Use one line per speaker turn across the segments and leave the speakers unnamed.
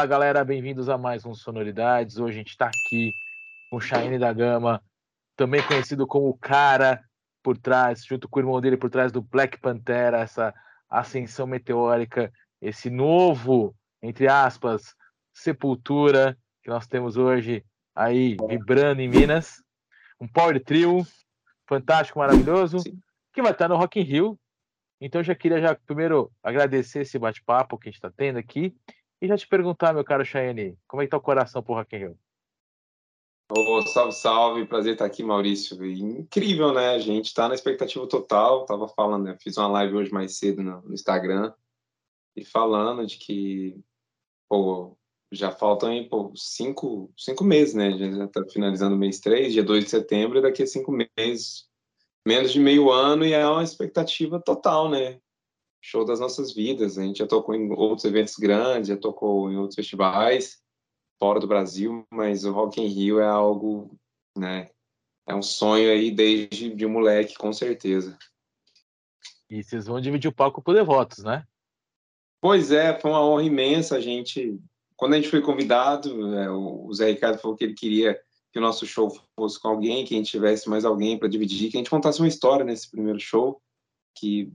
Fala galera, bem-vindos a mais um Sonoridades. Hoje a gente está aqui com o Shine da Gama, também conhecido como o cara por trás, junto com o irmão dele por trás do Black Pantera, essa ascensão meteórica, esse novo, entre aspas, sepultura que nós temos hoje aí vibrando em Minas. Um power trio fantástico, maravilhoso, Sim. que vai estar no Rock in Rio. Então já queria já primeiro agradecer esse bate-papo que a gente está tendo aqui e já te perguntar, meu caro Cheyenne, como é que tá o coração pro Rock in Rio?
Oh, salve, salve, prazer estar aqui, Maurício. Incrível, né? A gente está na expectativa total. Tava falando, né? fiz uma live hoje mais cedo no, Instagram e falando de que, pô, já faltam aí, pô, cinco, cinco meses, né? Já está finalizando o mês 3, dia 2 de setembro, e daqui a cinco meses, menos de meio ano, e é uma expectativa total, né? Show das nossas vidas. A gente já tocou em outros eventos grandes, já tocou em outros festivais fora do Brasil, mas o Rock in Rio é algo, né? É um sonho aí desde de moleque, com certeza.
E vocês vão dividir o palco por devotos, né?
Pois é, foi uma honra imensa. A gente, quando a gente foi convidado, é, o Zé Ricardo falou que ele queria que o nosso show fosse com alguém, que a gente tivesse mais alguém para dividir, que a gente contasse uma história nesse primeiro show, que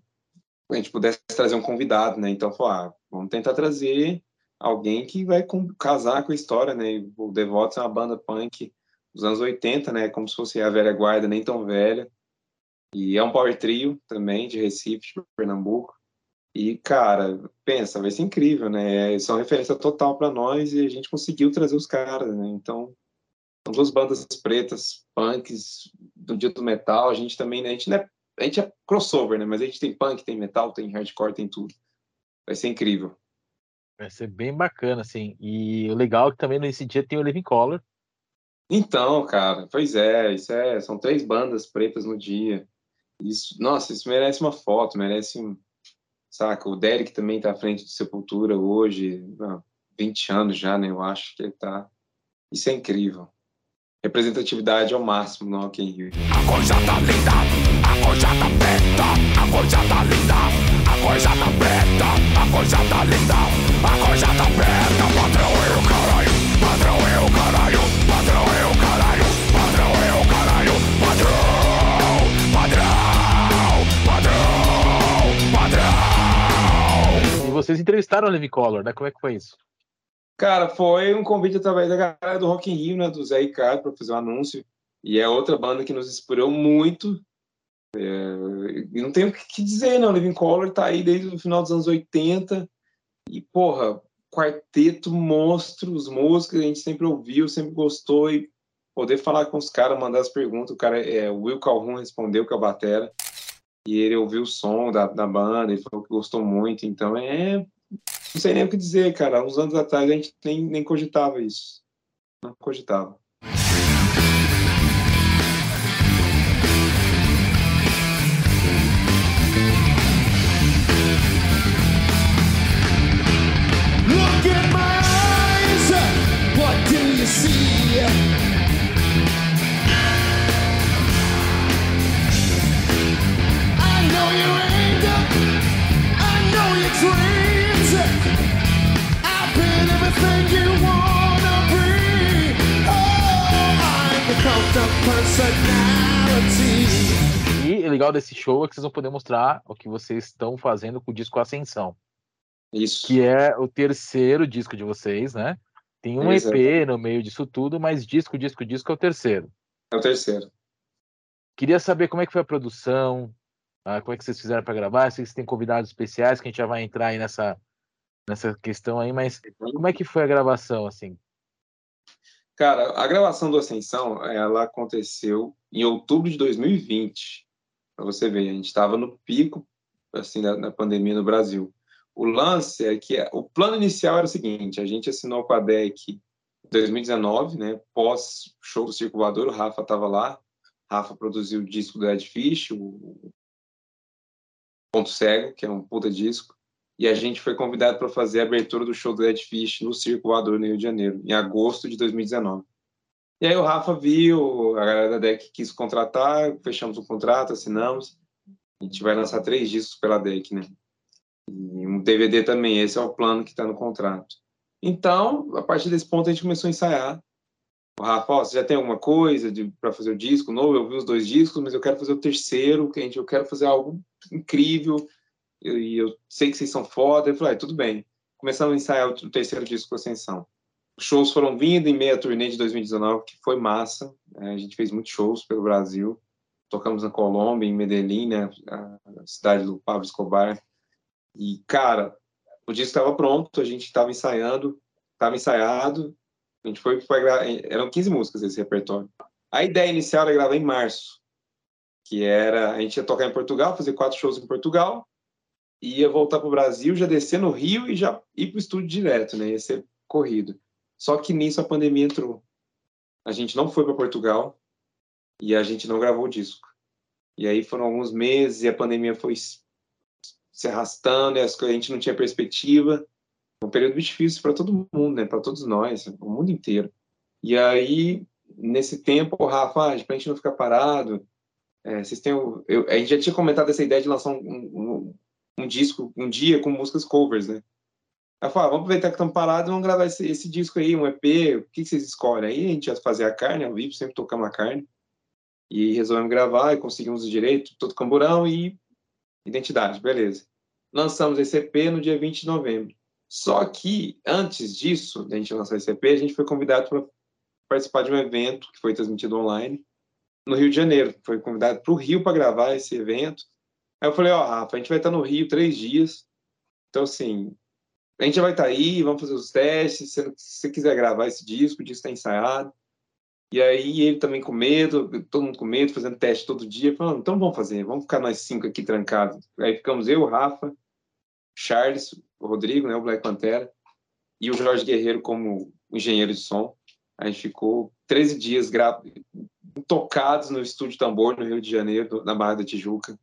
a gente pudesse trazer um convidado, né? Então, falou, ah, vamos tentar trazer alguém que vai casar com a história, né? O Devotos é uma banda punk dos anos 80, né? Como se fosse a velha guarda, nem tão velha. E é um power trio também, de Recife, de Pernambuco. E, cara, pensa, vai ser incrível, né? São referência total para nós e a gente conseguiu trazer os caras, né? Então, são duas bandas pretas, punks, do dia do metal. A gente também, né? a gente, é, a gente é crossover, né? Mas a gente tem punk, tem metal, tem hardcore, tem tudo. Vai ser incrível.
Vai ser bem bacana, assim. E o legal é que também nesse dia tem o Living Color.
Então, cara, pois é, isso é, são três bandas pretas no dia. Isso, nossa, isso merece uma foto, merece um, saca? O Derek também tá à frente de Sepultura hoje, há 20 anos já, né? Eu acho que ele tá. Isso é incrível. Representatividade ao máximo no Rock in Rio. A coisa tá linda, a coisa tá preta, a coisa tá linda coisa tá preta, a coisa tá linda, a coisa tá preta, patrão eu caralho, patrão eu caralho, patrão eu caralho, patrão eu caralho,
patrão, patrão, patrão, E vocês entrevistaram o Levi Collor, né? Como é que foi isso?
Cara, foi um convite através da galera do Rock in Rio, né, do Zé Ricardo, para fazer um anúncio. E é outra banda que nos inspirou muito é, e não tenho o que dizer, não. Living Color tá aí desde o final dos anos 80. E, porra, quarteto, monstros, músicas, a gente sempre ouviu, sempre gostou. E poder falar com os caras, mandar as perguntas. O cara, é, o Will Calhoun respondeu que é o Batera. E ele ouviu o som da, da banda e falou que gostou muito. Então, é. Não sei nem o que dizer, cara. Uns anos atrás a gente nem, nem cogitava isso. Não cogitava.
E o legal desse show é que vocês vão poder mostrar o que vocês estão fazendo com o disco Ascensão.
Isso.
Que é o terceiro disco de vocês, né? Tem um Exato. EP no meio disso tudo, mas disco, disco, disco é o terceiro.
É o terceiro.
Queria saber como é que foi a produção, ah, como é que vocês fizeram para gravar, se vocês têm convidados especiais, que a gente já vai entrar aí nessa, nessa questão aí, mas como é que foi a gravação, assim?
Cara, a gravação do Ascensão, ela aconteceu em outubro de 2020. Para você ver, a gente estava no pico assim da, da, pandemia no Brasil. O lance é que o plano inicial era o seguinte: a gente assinou com a DEC em 2019, né? Pós show do Circo Voador, o Rafa estava lá. Rafa produziu o disco do Ed Fish, o Ponto Cego, que é um puta disco e a gente foi convidado para fazer a abertura do show do Ed Fish no Circo Voador no Rio de Janeiro, em agosto de 2019. E aí o Rafa viu, a galera da DEC quis contratar, fechamos o contrato, assinamos. A gente vai lançar três discos pela DEC, né? E um DVD também, esse é o plano que está no contrato. Então, a partir desse ponto, a gente começou a ensaiar. O Rafa, ó, você já tem alguma coisa para fazer o disco novo? Eu vi os dois discos, mas eu quero fazer o terceiro, que a gente, eu quero fazer algo incrível, e eu, eu, sei que vocês são foda. Eu falei, ah, tudo bem. Começamos a ensaiar o terceiro disco Ascensão. Os shows foram vindo em meia turnê de 2019, que foi massa. É, a gente fez muitos shows pelo Brasil. Tocamos na Colômbia, em Medellín, né, a cidade do Pablo Escobar. E, cara, o disco estava pronto, a gente estava ensaiando, estava ensaiado, a gente foi para eram 15 músicas esse repertório. A ideia inicial era gravar em março, que era, a gente ia tocar em Portugal, fazer quatro shows em Portugal, ia voltar para o Brasil, já descer no Rio e já ir para o estúdio direto, né, ia ser corrido. Só que nisso a pandemia entrou. A gente não foi para Portugal e a gente não gravou o disco. E aí foram alguns meses e a pandemia foi se arrastando e a gente não tinha perspectiva. Um período difícil para todo mundo, né? Para todos nós, o mundo inteiro. E aí, nesse tempo, o Rafa, ah, para a gente não ficar parado, é, vocês têm. Eu, a gente já tinha comentado essa ideia de lançar um, um, um disco um dia com músicas covers, né? Aí falei, ah, vamos aproveitar que estamos parados, vamos gravar esse, esse, disco aí, um EP, o que, que vocês escolhem? Aí a gente ia fazer a carne ao vivo, sempre tocamos a carne. E resolvemos gravar e conseguimos o direito, todo camburão e identidade, beleza. Lançamos esse EP no dia 20 de novembro. Só que, antes disso, da gente lançar esse EP, a gente foi convidado para participar de um evento que foi transmitido online no Rio de Janeiro. Foi convidado para o Rio para gravar esse evento. Aí eu falei, ó, oh, Rafa, a gente vai estar no Rio três dias. Então, assim, a gente já vai estar aí, vamos fazer os testes. Se você quiser gravar esse disco, o disco está ensaiado. E aí ele também com medo, todo mundo com medo, fazendo teste todo dia, falando, então vamos fazer, vamos ficar nós cinco aqui trancados. Aí ficamos eu, o Rafa, Charles, o Rodrigo, né, o Black Pantera, e o Jorge Guerreiro como engenheiro de som. A gente ficou 13 dias gra... tocados no estúdio Tambor, no Rio de Janeiro, na Barra da Tijuca.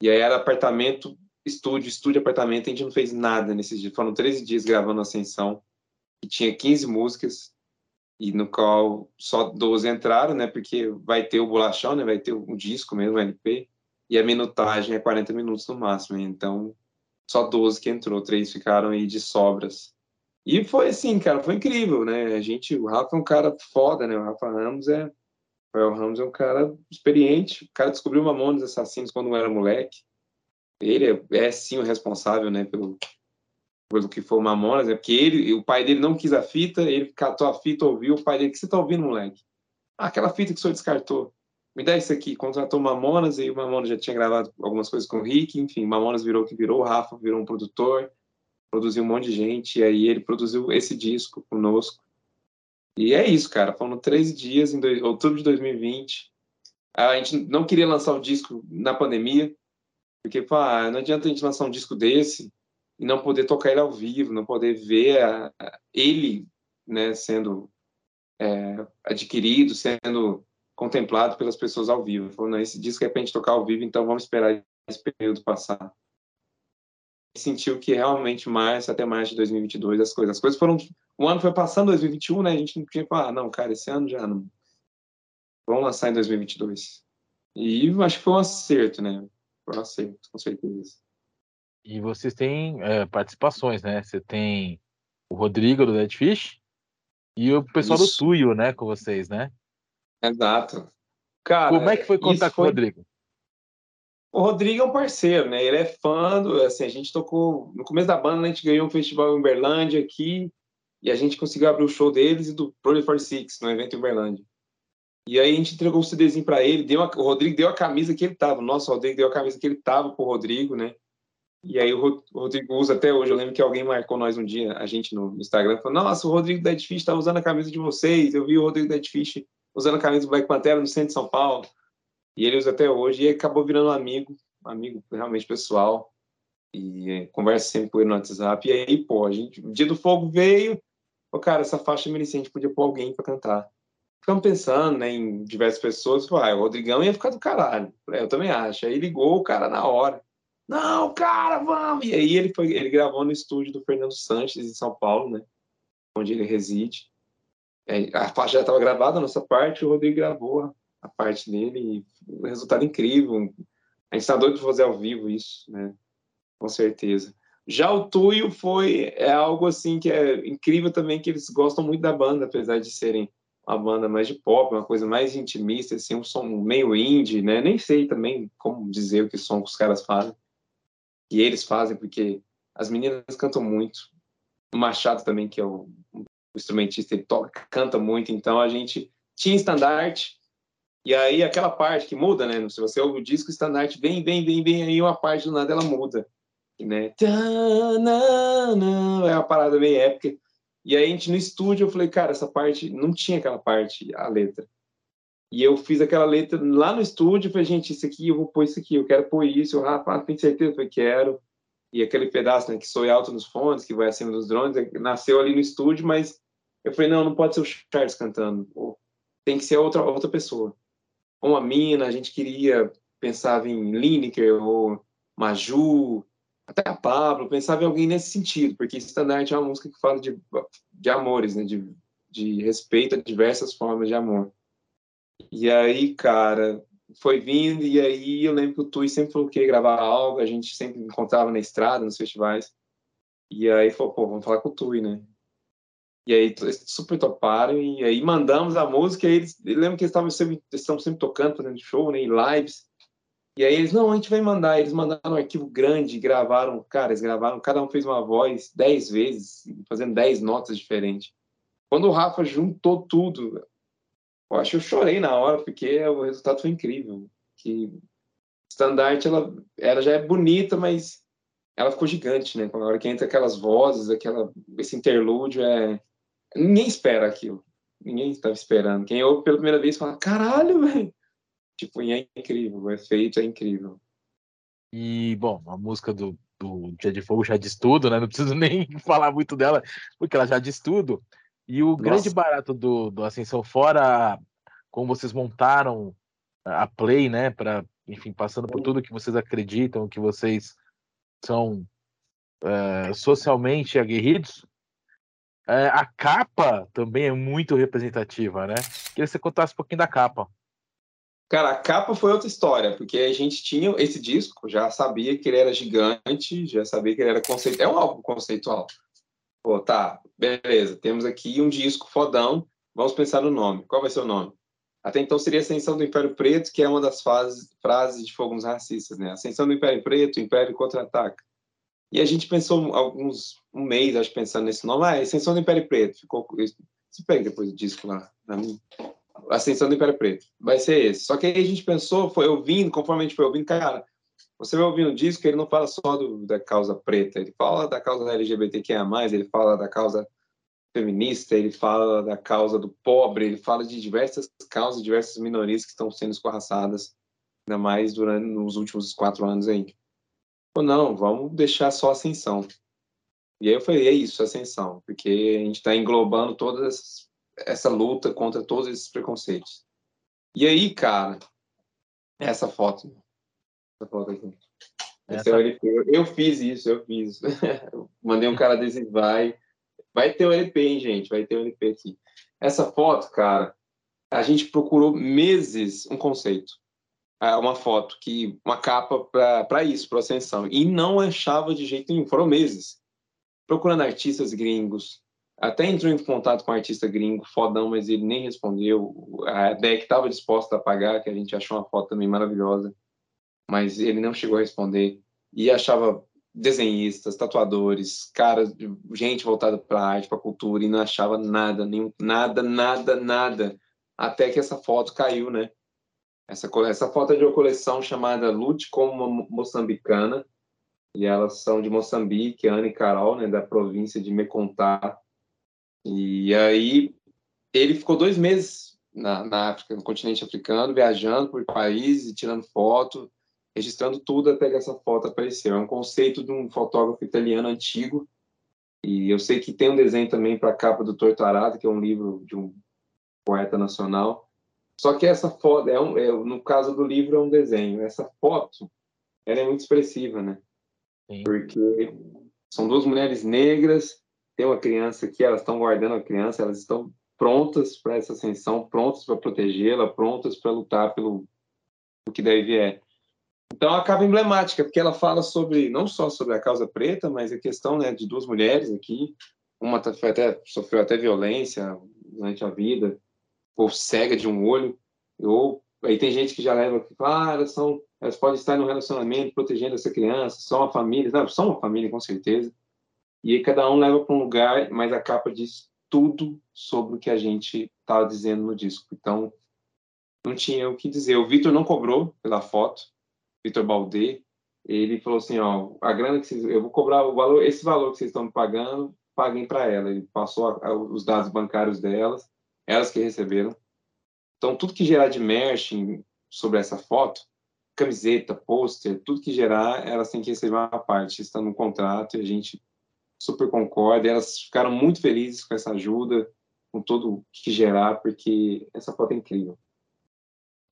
E aí era apartamento, estúdio, estúdio, apartamento, a gente não fez nada nesses dias. Foram 13 dias gravando Ascensão, e tinha 15 músicas, e no qual só 12 entraram, né? Porque vai ter o bolachão, né? Vai ter o disco mesmo, o LP, e a minutagem é 40 minutos no máximo. Então, só 12 que entrou, três ficaram aí de sobras. E foi assim, cara, foi incrível, né? A gente, o Rafa é um cara foda, né? O Rafa Ramos é, o Ramos é um cara experiente. O cara descobriu Mamones Assassinos quando era moleque. Ele é, é sim o responsável, né, pelo pelo que foi o Mamonas, é porque ele, o pai dele não quis a fita, ele catou a fita, ouviu, o pai dele, o que você tá ouvindo, moleque? Ah, aquela fita que o senhor descartou. Me dá isso aqui. Contratou Mamonas, e o Mamonas já tinha gravado algumas coisas com o Rick, enfim, Mamonas virou o que virou, o Rafa virou um produtor, produziu um monte de gente, e aí ele produziu esse disco conosco. E é isso, cara. Foram 13 dias em dois, outubro de 2020. A gente não queria lançar o disco na pandemia, porque ah, não adianta a gente lançar um disco desse e não poder tocar ele ao vivo, não poder ver a, a, ele né, sendo é, adquirido, sendo contemplado pelas pessoas ao vivo. Falou, não, esse disco é para a gente tocar ao vivo, então vamos esperar esse período passar. Sentiu que realmente março até março de 2022 as coisas, as coisas foram, o ano foi passando 2021, né? A gente não tinha falar, ah, não, cara, esse ano já não. Vamos lançar em 2022. E acho que foi um acerto, né? Foi um acerto, com certeza.
E vocês têm é, participações, né? Você tem o Rodrigo do Dead Fish e o pessoal isso. do Tuyo, né? Com vocês, né?
Exato.
Cara, Como é que foi contar com o Rodrigo?
O Rodrigo é um parceiro, né? Ele é fã do, assim, a gente tocou no começo da banda, a gente ganhou um festival em Uberlândia aqui e a gente conseguiu abrir o show deles e do Project 46 no evento em Uberlândia. E aí a gente entregou o CDzinho para ele, deu o Rodrigo deu a camisa que ele tava, o nosso Rodrigo deu a camisa que ele tava pro Rodrigo, né? E aí o Rodrigo usa até hoje. Eu lembro que alguém marcou nós um dia, a gente no Instagram, falou: Nossa, o Rodrigo da Edfish está usando a camisa de vocês. Eu vi o Rodrigo da Edfish usando a camisa do Black Pantera no centro de São Paulo. E ele usa até hoje. E acabou virando amigo, amigo realmente pessoal. E é, conversa sempre com ele no WhatsApp. E aí, pô, a gente, o dia do fogo veio. Pô, cara, essa faixa merecente podia pôr alguém para cantar. Ficamos pensando né, em diversas pessoas. Falei, ah, o Rodrigão ia ficar do caralho. Eu também acho. Aí ligou o cara na hora. Não, cara, vamos! E aí ele, foi, ele gravou no estúdio do Fernando Sanches, em São Paulo, né? Onde ele reside. A faixa já estava gravada, a nossa parte, o Rodrigo gravou a parte dele e o resultado incrível. A gente está doido fazer ao vivo isso, né? Com certeza. Já o Tuyo foi é algo assim que é incrível também que eles gostam muito da banda, apesar de serem uma banda mais de pop, uma coisa mais intimista, assim, um som meio indie, né? Nem sei também como dizer o que som que os caras fazem. E eles fazem porque as meninas cantam muito. O Machado também, que é o instrumentista, ele toca, canta muito, então a gente tinha estandarte e aí aquela parte que muda, né? Se você ouve o disco, estandarte vem, vem, vem, vem, aí uma parte do nada ela muda né? É uma parada meio épica. E aí a gente no estúdio, eu falei, cara, essa parte, não tinha aquela parte, a letra. E eu fiz aquela letra lá no estúdio, falei, gente, isso aqui, eu vou pôr isso aqui, eu quero pôr isso. O Rafa, tem certeza? Eu falei, quero. E aquele pedaço, né, que soe alto nos fones, que vai acima dos drones, é, nasceu ali no estúdio, mas eu falei, não, não pode ser o Charles cantando. Tem que ser outra, outra pessoa. Uma mina, a gente queria, pensava em Lineker ou Maju, até a Pablo, pensava em alguém nesse sentido, porque Standard é uma música que fala de, de amores, né? De, de respeito a diversas formas de amor. E aí, cara, foi vindo, e aí eu lembro que o Tui sempre falou que ia gravar algo, a gente sempre encontrava na estrada, nos festivais. E aí falou, pô, vamos falar com o Tui, né? E aí super toparam, e aí mandamos a música, e eles, eu lembro que eles estavam sempre, estavam sempre tocando, fazendo show, né, lives. E aí eles, não, a gente vai mandar. Eles mandaram um arquivo grande, gravaram, cara, eles gravaram, cada um fez uma voz dez vezes, fazendo dez notas diferentes. Quando o Rafa juntou tudo, eu acho que eu chorei na hora, porque o resultado foi incrível. Que Standard, ela, ela já é bonita, mas ela ficou gigante, né? Na hora que entra aquelas vozes, aquela, esse interlúdio, é... ninguém espera aquilo. Ninguém estava esperando. Quem ouve pela primeira vez fala, caralho, velho Tipo, e é incrível, o efeito é incrível.
E, bom, a música do, do Dia de Fogo já diz tudo, né? Não preciso nem falar muito dela, porque ela já diz tudo. E o Nossa. grande barato do, do Ascensão, fora como vocês montaram a Play, né? Para, enfim, passando por tudo que vocês acreditam, que vocês são é, socialmente aguerridos, é, a capa também é muito representativa, né? Queria que você contasse um pouquinho da capa.
Cara, a capa foi outra história, porque a gente tinha esse disco, já sabia que ele era gigante, já sabia que ele era conceitual. É um álbum conceitual. Pô, tá, beleza. Temos aqui um disco fodão. Vamos pensar no nome. Qual vai ser o nome? Até então seria Ascensão do Império Preto, que é uma das fases, frases de Fogos Racistas, né? Ascensão do Império Preto, Império contra-ataca. E a gente pensou alguns, um mês, acho, pensando nesse nome. Ah, Ascensão do Império Preto. Ficou. Você pega depois o disco lá, na minha. Ascensão do Império Preto. Vai ser esse. Só que aí a gente pensou, foi ouvindo, conforme a gente foi ouvindo, cara, você vai ouvindo o disco, ele não fala só do, da causa preta, ele fala da causa LGBTQIA+, ele fala da causa feminista, ele fala da causa do pobre, ele fala de diversas causas, diversas minorias que estão sendo escorraçadas, ainda mais durante nos últimos quatro anos aí. Ou não, vamos deixar só ascensão. E aí eu falei, é isso, ascensão, porque a gente está englobando todas essa luta contra todos esses preconceitos. E aí, cara, essa foto, essa foto aqui. Essa... Eu, eu fiz isso, eu fiz. Mandei um cara desse vai. Vai ter o LP, hein, gente? Vai ter o LP aqui. Essa foto, cara, a gente procurou meses um conceito. É, uma foto, que uma capa para isso, para Ascensão. E não achava de jeito nenhum. Foram meses. Procurando artistas gringos, até entrou em contato com um artista gringo, fodão, mas ele nem respondeu. A Beck estava disposta a pagar, que a gente achou uma foto também maravilhosa, mas ele não chegou a responder. E achava desenhistas, tatuadores, caras, gente voltada para arte, para cultura, e não achava nada, nenhum, nada, nada, nada. Até que essa foto caiu, né? Essa, essa foto é de uma coleção chamada Lute como uma Moçambicana, e elas são de Moçambique, Ana e Carol, né, da província de Mecontá, e aí ele ficou dois meses na, na África, no continente africano, viajando por países, tirando foto, registrando tudo até que essa foto apareceu. É um conceito de um fotógrafo italiano antigo. E eu sei que tem um desenho também para a capa do Torto Arado, que é um livro de um poeta nacional. Só que essa foto, é, um, é no caso do livro, é um desenho. Essa foto, ela é muito expressiva, né? Sim. Porque são duas mulheres negras tem uma criança aqui, elas estão guardando a criança, elas estão prontas para essa ascensão, prontas para protegê-la, prontas para lutar pelo o que deve vier. Então acaba emblemática, porque ela fala sobre não só sobre a causa preta, mas a questão né, de duas mulheres aqui. Uma tá, até, sofreu até violência durante a vida, ou cega de um olho, ou aí tem gente que já leva que ah, elas são, elas podem estar no relacionamento protegendo essa criança, são uma família, não, são uma família com certeza. E aí cada um leva para um lugar, mas a capa diz tudo sobre o que a gente estava dizendo no disco. Então não tinha o que dizer. O Vitor não cobrou pela foto, Vitor Baldê, ele falou assim, ó, a grana que vocês, eu vou cobrar o valor, esse valor que vocês estão me pagando, paguem para ela. Ele passou a, a, os dados bancários delas, elas que receberam. Então, tudo que gerar de merch sobre essa foto, camiseta, pôster, tudo que gerar, elas têm que receber uma parte. Está no contrato e a gente super concorda. Elas ficaram muito felizes com essa ajuda, com tudo que gerar, porque essa foto é incrível.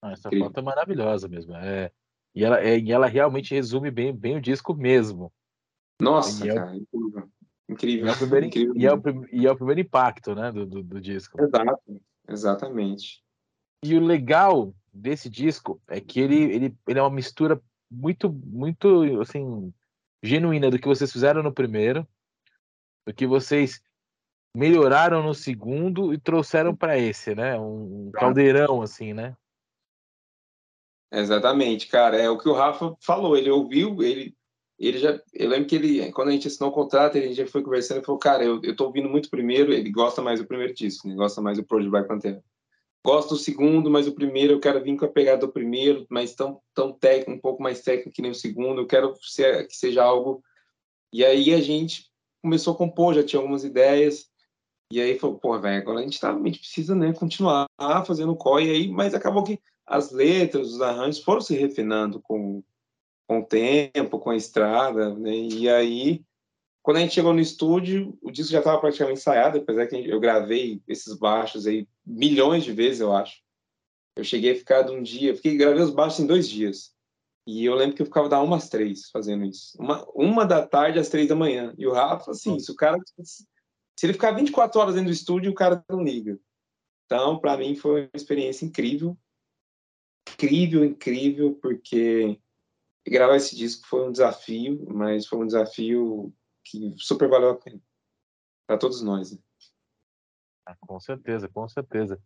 essa incrível. foto é maravilhosa mesmo. É, e ela, é, e ela realmente resume bem, bem o disco mesmo.
Nossa, e é cara, incrível. Incrível.
E é o primeiro, incrível. E é o, e é o primeiro impacto né, do, do, do, disco.
Exato, exatamente.
E o legal desse disco é que ele, ele, ele é uma mistura muito, muito assim, genuína do que vocês fizeram no primeiro, do que vocês melhoraram no segundo e trouxeram para esse, né? Um, um caldeirão, assim, né?
Exatamente, cara. É o que o Rafa falou. Ele ouviu, ele, ele já. Eu lembro que ele, quando a gente assinou o contrato, ele já foi conversando e falou: Cara, eu, eu tô ouvindo muito primeiro. Ele gosta mais do primeiro disco, ele gosta mais do Project Black Panther. Gosto do segundo, mas o primeiro eu quero vir com a pegada do primeiro, mas tão, tão técnico, um pouco mais técnico que nem o segundo. Eu quero ser, que seja algo. E aí a gente começou a compor, já tinha algumas ideias. E aí falou, pô, velho, agora a gente, tá, a gente precisa né, continuar fazendo o e aí, mas acabou que as letras, os arranjos foram se refinando com, com o tempo, com a estrada, né? E aí, quando a gente chegou no estúdio, o disco já estava praticamente ensaiado, apesar que eu gravei esses baixos aí milhões de vezes, eu acho. Eu cheguei a ficar de um dia, fiquei gravei os baixos em dois dias. E eu lembro que eu ficava da uma às três fazendo isso. Uma, uma da tarde às três da manhã. E o Rafa, assim, se o cara. Se ele ficar 24 horas dentro do estúdio, o cara não liga. Então, para mim, foi uma experiência incrível incrível, incrível, porque gravar esse disco foi um desafio, mas foi um desafio que super valeu a pena para todos nós. Né?
Ah, com certeza, com certeza.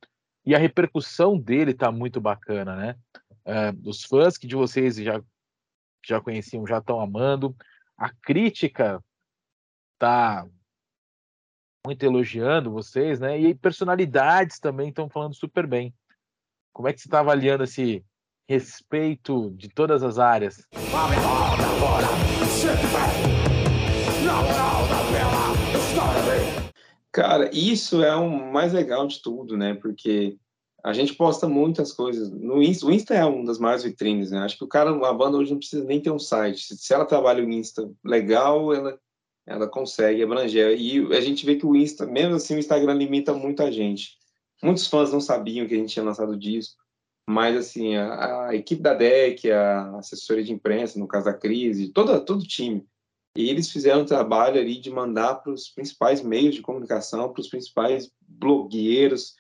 E a repercussão dele tá muito bacana, né? É, os fãs que de vocês já já conheciam já estão amando. A crítica tá muito elogiando vocês, né? E personalidades também estão falando super bem. Como é que você está avaliando esse respeito de todas as áreas?
Cara, isso é o mais legal de tudo, né? Porque a gente posta muitas coisas. No Insta, o Insta é uma das maiores vitrines, né? Acho que o cara, a banda hoje não precisa nem ter um site. Se ela trabalha o Insta legal, ela, ela consegue abranger. E a gente vê que o Insta, mesmo assim, o Instagram limita muito a gente. Muitos fãs não sabiam que a gente tinha lançado o disco, mas assim, a, a equipe da DEC, a assessoria de imprensa, no caso da crise, todo, todo time, eles fizeram um trabalho ali de mandar para os principais meios de comunicação, para os principais blogueiros,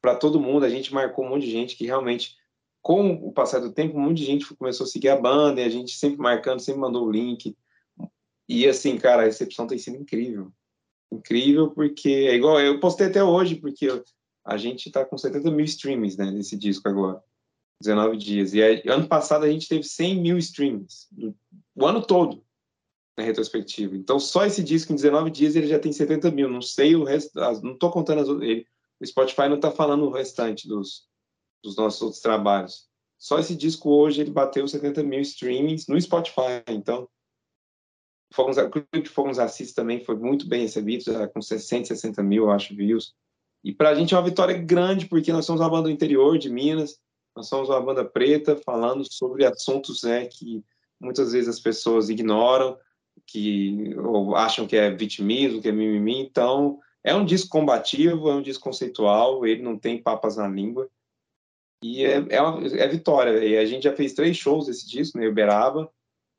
para todo mundo. A gente marcou um monte de gente que realmente, com o passar do tempo, um monte de gente começou a seguir a banda e a gente sempre marcando, sempre mandou o link. E assim, cara, a recepção tem sido incrível. Incrível porque é igual eu postei até hoje, porque a gente está com 70 mil streams né, nesse disco agora. 19 dias. E aí, ano passado a gente teve 100 mil streams. O ano todo, na retrospectiva. Então, só esse disco em 19 dias ele já tem 70 mil. Não sei o resto, não estou contando as ele, O Spotify não está falando o restante dos, dos nossos outros trabalhos. Só esse disco hoje ele bateu 70 mil streamings no Spotify. Então, Fogos, o clipe de Fogos Assis também foi muito bem recebido, com 660 mil, eu acho, views. E para a gente é uma vitória grande, porque nós somos uma banda do interior de Minas, nós somos uma banda preta falando sobre assuntos né, que muitas vezes as pessoas ignoram, que acham que é vitimismo, que é mimimi. Então, é um disco combativo, é um disco conceitual, ele não tem papas na língua. E é, é, uma, é vitória. E a gente já fez três shows desse disco, né, Uberaba,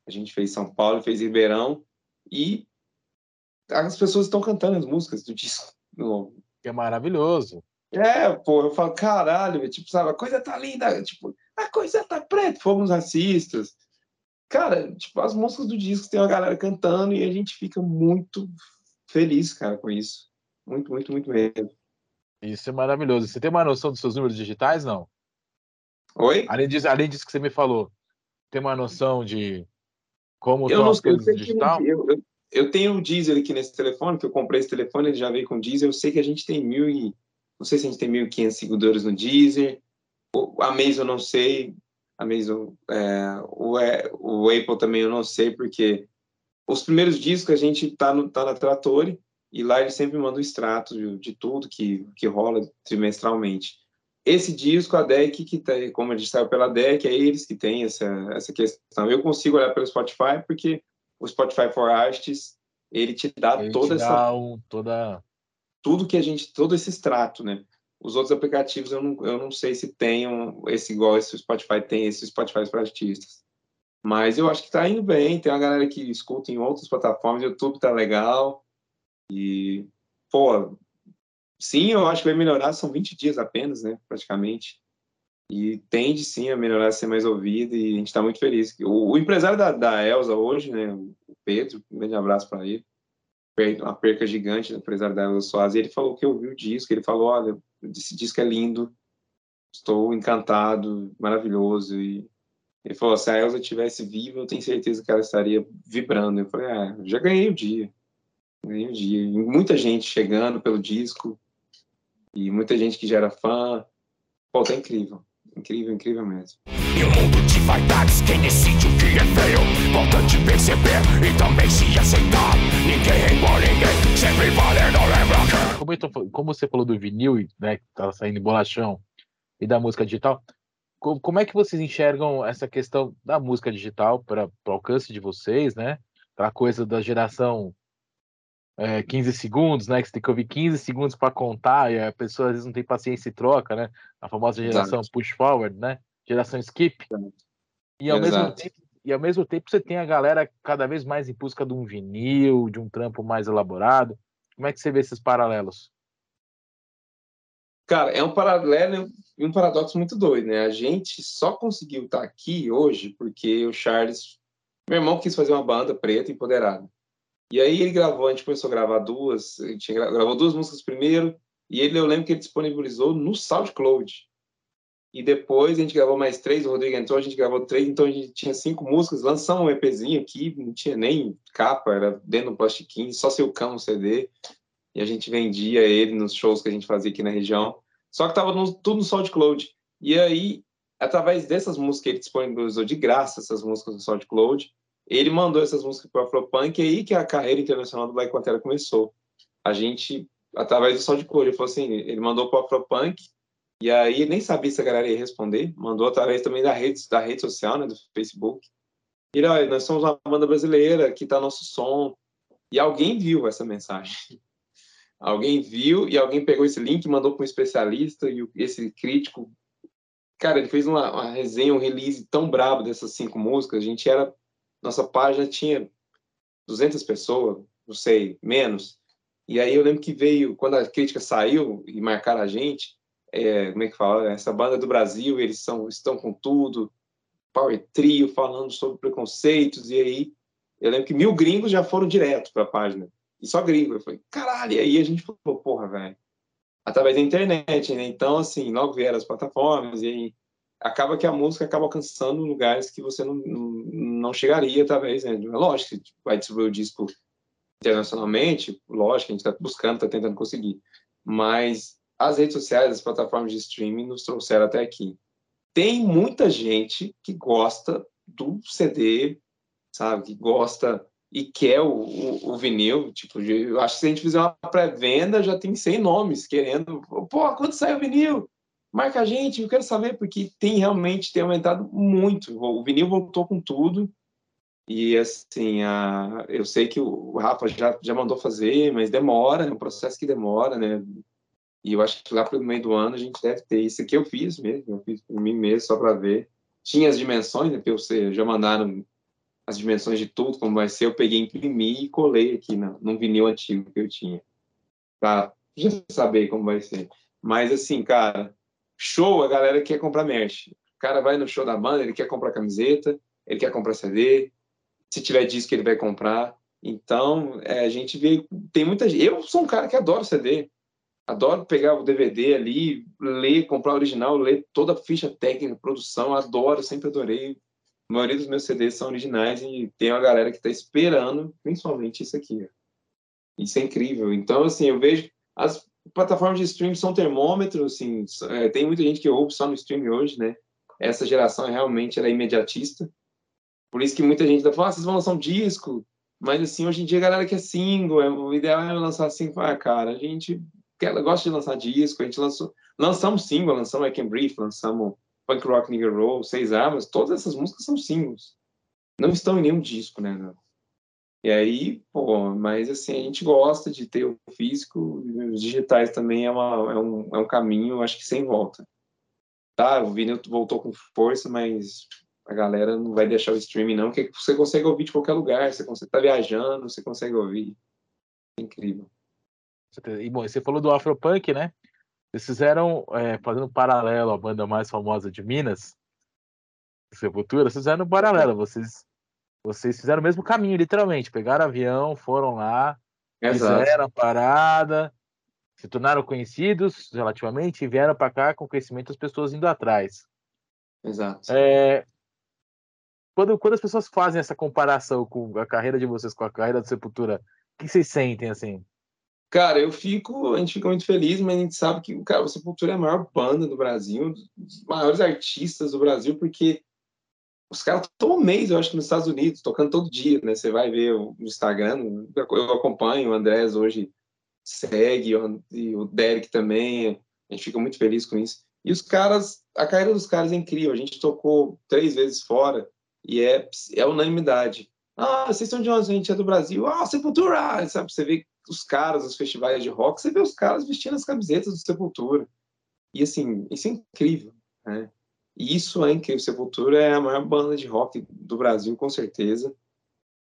a gente fez São Paulo, fez Ribeirão, e as pessoas estão cantando as músicas do disco
é maravilhoso.
É, pô, eu falo, caralho, tipo, sabe, a coisa tá linda, tipo, a coisa tá preta, fomos racistas, cara, tipo, as músicas do disco tem uma galera cantando e a gente fica muito feliz, cara, com isso. Muito, muito, muito mesmo.
Isso é maravilhoso. Você tem uma noção dos seus números digitais, não?
Oi?
Além disso, além disso que você me falou, tem uma noção de como
eu não,
as coisas
eu
digital?
Eu, eu, eu, tenho o diesel aqui nesse telefone, que eu comprei esse telefone, ele já veio com diesel. Eu sei que a gente tem mil e... Não sei se a gente tem 1.500 seguidores no Deezer. A Amazon eu não sei. A Amazon, é, o, o Apple também eu não sei, porque os primeiros discos a gente tá, no, tá na Trattori e lá ele sempre manda o extrato de, de, tudo que, que rola trimestralmente. Esse disco, a DEC, que tá, como a gente saiu pela DEC, é eles que têm essa, essa questão. Eu consigo olhar pelo Spotify, porque o Spotify for Artists, ele te dá
ele
toda
te
essa...
Dá um, toda...
Tudo que a gente... Todo esse extrato, né? Os outros aplicativos eu não, eu não sei se tenham esse igual esse Spotify tem, esse Spotify para artistas. Mas eu acho que está indo bem. Tem uma galera que escuta em outras plataformas. YouTube tá legal. E, pô, sim, eu acho que vai melhorar. São 20 dias apenas, né? Praticamente. E tende sim a melhorar, a ser mais ouvido. E a gente está muito feliz. O, o empresário da, da, Elsa hoje, né? O Pedro, um grande abraço para ele. Uma perca gigante, o empresário da Elsa Soares. Ele falou que ouviu o disco. Ele falou: olha, esse disco é lindo. Estou encantado, maravilhoso. E ele falou: se a Elsa tivesse viva, eu tenho certeza que ela estaria vibrando. Eu falei: ah, já ganhei o dia. Ganhei o dia. E muita gente chegando pelo disco, e muita gente que já era fã. Pô, tá incrível. Incrível, incrível mesmo. E o mundo de vaidades, quem decide o que é feio, importante perceber e também se aceitar. Ninguém embora ninguém, sempre valendo lembrar.
Como, como você falou do vinil, né, que tava saindo bolachão, e da música digital, como é que vocês enxergam essa questão da música digital para o alcance de vocês, né? Aquela coisa da geração é, 15 segundos, né? Que você tem que ouvir 15 segundos para contar e a pessoa às vezes não tem paciência e troca, né? A famosa geração Exato. push forward, né? Geração skip. E ao, mesmo tempo, e ao mesmo tempo você tem a galera cada vez mais em busca de um vinil, de um trampo mais elaborado. Como é que você vê esses paralelos?
Cara, é um paralelo e um paradoxo muito doido, né? A gente só conseguiu estar aqui hoje porque o Charles, meu irmão, quis fazer uma banda preta empoderada. E aí ele gravou, a gente começou a gravar duas, a gente gravou duas músicas primeiro, e ele, eu lembro que ele disponibilizou no SoundCloud. E depois a gente gravou mais três, o Rodrigo entrou, a gente gravou três, então a gente tinha cinco músicas, lançamos um EPzinho aqui, não tinha nem capa, era dentro do plastiquinho, só seu cão, CD e a gente vendia ele nos shows que a gente fazia aqui na região. Só que estava tudo no SoundCloud. E aí, através dessas músicas ele disponibilizou de graça, essas músicas no SoundCloud, ele mandou essas músicas para o Afropunk e aí que a carreira internacional do Black Pantera começou. A gente, através do SoundCloud, ele falou assim, ele mandou para o Afropunk e aí nem sabia se a galera ia responder, mandou através também da rede, da rede social, né, do Facebook. E olha, nós somos uma banda brasileira, aqui está nosso som. E alguém viu essa mensagem. Alguém viu e alguém pegou esse link, mandou para um especialista e esse crítico, cara, ele fez uma, uma, resenha, um release tão brabo dessas cinco músicas. A gente era, nossa página tinha 200 pessoas, não sei, menos. E aí eu lembro que veio quando a crítica saiu e marcaram a gente, é, como é que fala? Essa banda do Brasil, eles são estão com tudo, Power Trio falando sobre preconceitos e aí eu lembro que mil gringos já foram direto para a página e só gringo. Eu falei, caralho, e aí a gente falou, porra, velho, através da internet, né? Então, assim, logo vieram as plataformas, e aí acaba que a música acaba alcançando lugares que você não, não, não chegaria através, né? Lógico, que vai distribuir o disco internacionalmente, lógico, a gente está buscando, está tentando conseguir. Mas as redes sociais, as plataformas de streaming nos trouxeram até aqui. Tem muita gente que gosta do CD, sabe? Que gosta e quer o, o, o, vinil. Tipo, eu acho que se a gente fizer uma pré-venda, já tem 100 nomes querendo. Pô, quando sai o vinil? Marca a gente, eu quero saber, porque tem realmente tem aumentado muito. O vinil voltou com tudo. E assim, a, eu sei que o Rafa já, já mandou fazer, mas demora, é um processo que demora, né? E eu acho que lá pelo meio do ano a gente deve ter. Isso aqui eu fiz mesmo, eu fiz por mim mesmo, só para ver. Tinha as dimensões, né? Que eu sei, já mandaram as dimensões de tudo, como vai ser, eu peguei, imprimi e colei aqui na, num vinil antigo que eu tinha, para já saber como vai ser. Mas assim, cara, show, a galera quer comprar merch. O cara vai no show da banda, ele quer comprar camiseta, ele quer comprar CD, se tiver disco ele vai comprar. Então, é, a gente vê, tem muita. Eu sou um cara que adora CD, adoro pegar o DVD ali, ler, comprar original, ler toda a ficha técnica, produção, adoro, sempre adorei. A maioria dos meus CDs são originais e tem uma galera que está esperando, principalmente isso aqui. Isso é incrível. Então, assim, eu vejo as plataformas de streaming são termômetros, assim, é, tem muita gente que ouve só no streaming hoje, né? Essa geração realmente era imediatista. Por isso que muita gente tá falando, ah, vocês vão lançar um disco, mas assim, hoje em dia a galera quer single, é, o ideal é lançar assim, ah, cara, a gente quer, gosta de lançar disco, a gente lançou, lançamos single, lançamos I Can Brief, lançamos Punk Rock Nigga Roll, Seis Armas, todas essas músicas são singles. Não estão em nenhum disco, né? E aí, pô, mas assim, a gente gosta de ter o físico, os digitais também é, uma, é, um, é um caminho, acho que sem volta. Tá, o vinil voltou com força, mas a galera não vai deixar o streaming não, que você consegue ouvir de qualquer lugar, você consegue tá viajando, você consegue ouvir. É incrível.
E bom, você falou do Afropunk, né? Vocês fizeram, é, fazendo um paralelo à banda mais famosa de Minas, Sepultura, vocês fizeram um paralelo, vocês vocês fizeram o mesmo caminho, literalmente. Pegaram avião, foram lá, Exato. fizeram a parada, se tornaram conhecidos relativamente e vieram para cá com conhecimento das pessoas indo atrás.
Exato.
É, quando, quando as pessoas fazem essa comparação com a carreira de vocês com a carreira do Sepultura, o que vocês sentem assim?
Cara, eu fico, a gente fica muito feliz, mas a gente sabe que cara, o Sepultura é a maior banda do Brasil, dos maiores artistas do Brasil, porque os caras estão um mês, eu acho nos Estados Unidos, tocando todo dia, né? Você vai ver o Instagram, eu acompanho, o Andrés hoje segue, e o Derek também, a gente fica muito feliz com isso. E os caras, a carreira dos caras é incrível, a gente tocou três vezes fora e é, é unanimidade. Ah, vocês são de onde? A gente é do Brasil. Ah, Sepultura! Sabe, você vê os caras, os festivais de rock, você vê os caras vestindo as camisetas do Sepultura. E assim, isso é incrível, né? Isso é incrível. Sepultura é a maior banda de rock do Brasil, com certeza.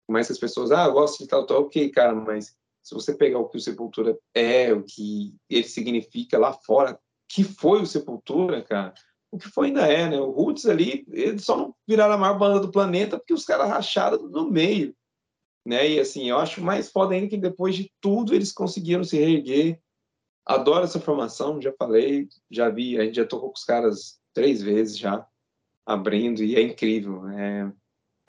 Mas as pessoas, ah, eu gosto de tal, tal, ok, cara, mas se você pegar o que o Sepultura é, o que ele significa lá fora, que foi o Sepultura, cara, o que foi ainda é, né? O Roots ali, eles só não viraram a maior banda do planeta porque os caras racharam no meio, né? E assim, eu acho mais foda ainda que depois de tudo eles conseguiram se reerguer. Adoro essa formação, já falei, já vi, a gente já tocou com os caras três vezes já abrindo e é incrível, é,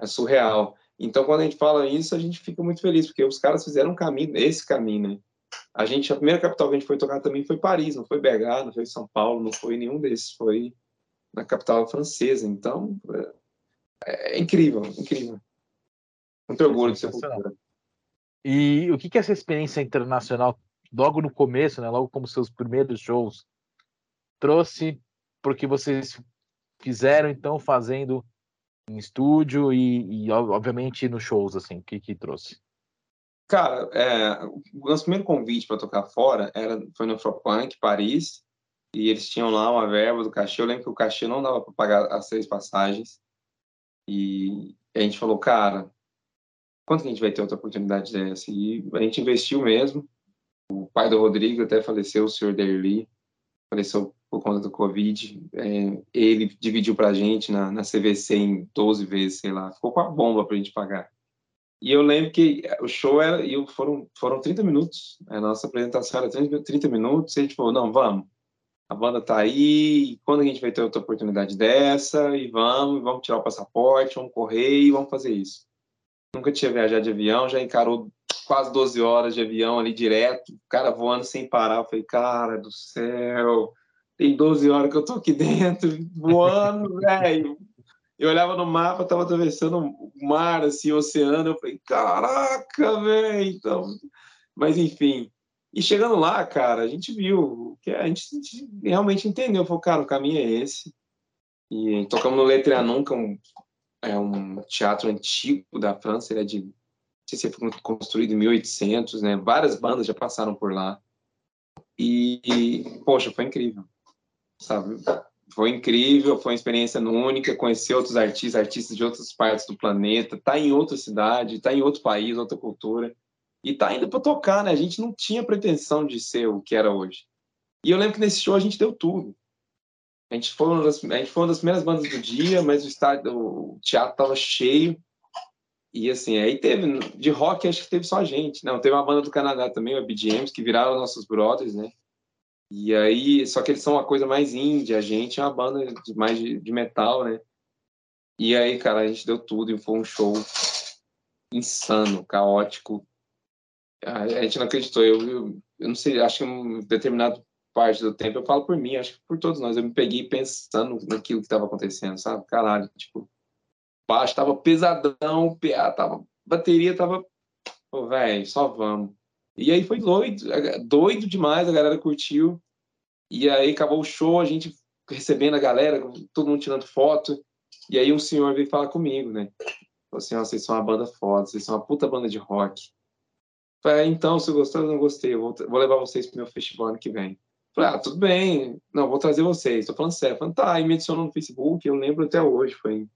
é surreal. Então, quando a gente fala isso, a gente fica muito feliz, porque os caras fizeram um caminho, esse caminho, né? A gente, a primeira capital que a gente foi tocar também foi Paris, não foi BH, não foi São Paulo, não foi nenhum desses, foi na capital francesa. Então, é, é incrível, incrível. Muito orgulho de Sepultura.
E o que que essa experiência internacional, logo no começo, né, logo como seus primeiros shows, trouxe porque vocês fizeram então fazendo em estúdio e, e obviamente nos shows assim, o que que trouxe?
Cara, é, o nosso primeiro convite para tocar fora era foi no Afropunk, Paris, e eles tinham lá uma verba do cachê. Eu lembro que o cachê não dava para pagar as três passagens. E a gente falou, cara, quanto que a gente vai ter outra oportunidade dessa? E a gente investiu mesmo. O pai do Rodrigo até faleceu, o senhor Derli, faleceu por conta do Covid. É, ele dividiu para a gente na, na CVC em 12 vezes, sei lá. Ficou com a bomba para a gente pagar. E eu lembro que o show era, e foram, foram 30 minutos. A nossa apresentação era 30, 30 minutos. E a gente falou: não, vamos. A banda tá aí. Quando a gente vai ter outra oportunidade dessa? E vamos, vamos tirar o passaporte, vamos correr e vamos fazer isso. Nunca tinha viajado de avião, já encarou quase 12 horas de avião ali direto, o cara voando sem parar. Eu falei: cara do céu tem 12 horas que eu tô aqui dentro, voando, velho. Eu olhava no mapa, tava atravessando o mar, assim, o oceano. Eu falei, caraca, velho. Então, mas enfim. E chegando lá, cara, a gente viu que a gente, a gente realmente entendeu. Falou, cara, o caminho é esse. E tocamos no Le Trianon, que é um, é um teatro antigo da França. Ele é de. Não sei se foi construído em 1800, né? Várias bandas já passaram por lá. E poxa, foi incrível sabe? Foi incrível, foi uma experiência única, conhecer outros artistas, artistas de outras partes do planeta, tá em outra cidade, tá em outro país, outra cultura, e tá indo para tocar, né? A gente não tinha pretensão de ser o que era hoje. E eu lembro que nesse show a gente deu tudo. A gente foi uma das, a gente foi uma das primeiras bandas do dia, mas o estádio, o teatro tava cheio. E assim, aí teve, de rock acho que teve só a gente. Não, teve uma banda do Canadá também, o BGMs, que viraram nossos brothers, né? E aí, só que eles são uma coisa mais indie, a gente é uma banda de, mais de, de metal, né? E aí, cara, a gente deu tudo e foi um show insano, caótico. A, gente não acreditou. Eu, eu, eu, não sei, acho que em determinado parte do tempo, eu falo por mim, acho que por todos nós, eu me peguei pensando naquilo que estava acontecendo, sabe? Caralho, tipo, baixo tava pesadão, PA tava, bateria tava, pô, velho, só vamos. E aí foi doido, doido demais, a galera curtiu. E aí acabou o show, a gente recebendo a galera, todo mundo tirando foto. E aí um senhor veio falar comigo, né? Falou assim, vocês são uma banda foda, vocês são uma puta banda de rock. Falei, ah, então, se eu não gostei, eu vou, levar vocês pro meu festival ano que vem. Falei, ah, tudo bem, não, vou trazer vocês, tô falando sério. Tá, e me adicionou no Facebook, eu lembro até hoje, foi, o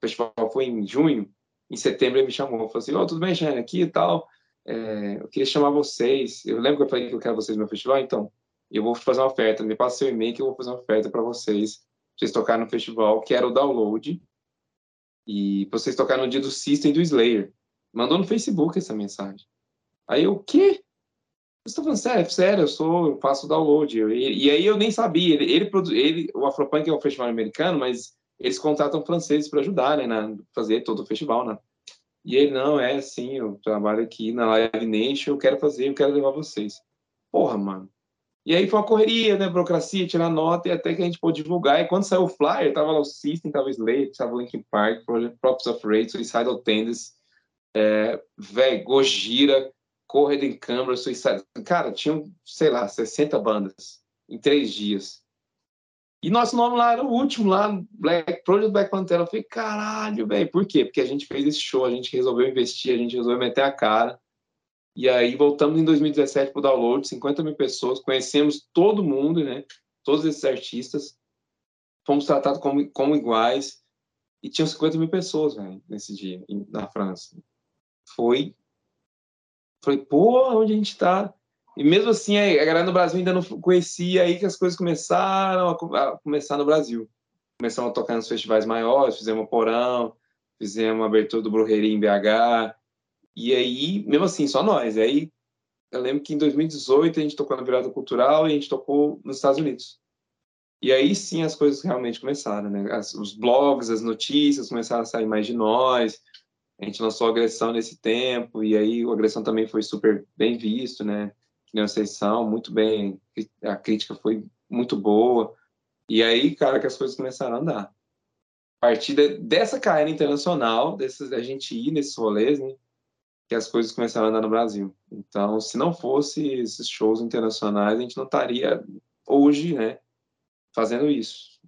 festival foi em junho, em setembro ele me chamou, falou assim, ó, oh, tudo bem, Shane, aqui e tal, é, eu queria chamar vocês, eu lembro que eu falei que eu quero vocês no meu festival, então, eu vou fazer uma oferta, me passa seu e-mail que eu vou fazer uma oferta para vocês, vocês tocarem no festival, que era o download, e vocês tocaram no dia do System do Slayer. Mandou no Facebook essa mensagem. Aí eu, o quê? Você tá falando sério? Sério, eu sou, eu faço download. E, e aí eu nem sabia. Ele, ele, ele o Afropunk é um festival americano, mas eles contratam franceses para ajudar, né, na fazer todo o festival, né? E ele, não, é assim, eu trabalho aqui na Live Nation, eu quero fazer, eu quero levar vocês. Porra, mano. E aí foi uma correria, né, burocracia, tirar nota, e até que a gente pôde divulgar. E quando saiu o flyer, tava lá o System, tava o Slade, tava o Linkin Park, Props of Rage, Suicidal Tendencies, é, velho, Gojira, Corrida em Câmara, Suicide. Cara, tinham, sei lá, 60 bandas em três dias. E nosso nome lá era o último, lá, Black Project Black Pantera. Eu falei, caralho, velho, por quê? Porque a gente fez esse show, a gente resolveu investir, a gente resolveu meter a cara. E aí voltamos em 2017 para o download, 50 mil pessoas, conhecemos todo mundo, né? Todos esses artistas. Fomos tratados como, como iguais. E tinham 50 mil pessoas, velho, nesse dia, na França. Foi Falei, pô, onde a gente está? E mesmo assim, a galera no Brasil ainda não conhecia, aí que as coisas começaram a, começar no Brasil. Começamos a tocar nos festivais maiores, fizemos Porão, fizemos a abertura do Brujeria em BH, e aí, mesmo assim, só nós. E aí, eu lembro que em 2018 a gente tocou na Virada Cultural e a gente tocou nos Estados Unidos. E aí sim as coisas realmente começaram, né? As, os blogs, as notícias começaram a sair mais de nós, a gente lançou agressão nesse tempo, e aí o agressão também foi super bem visto, né? Que nem vocês são, muito bem, a crítica foi muito boa. E aí, cara, que as coisas começaram a andar. A partir de, dessa carreira internacional, desses, a gente ir nesses rolês, né? Que as coisas começaram a andar no Brasil. Então, se não fosse esses shows internacionais, a gente não estaria hoje, né? Fazendo isso.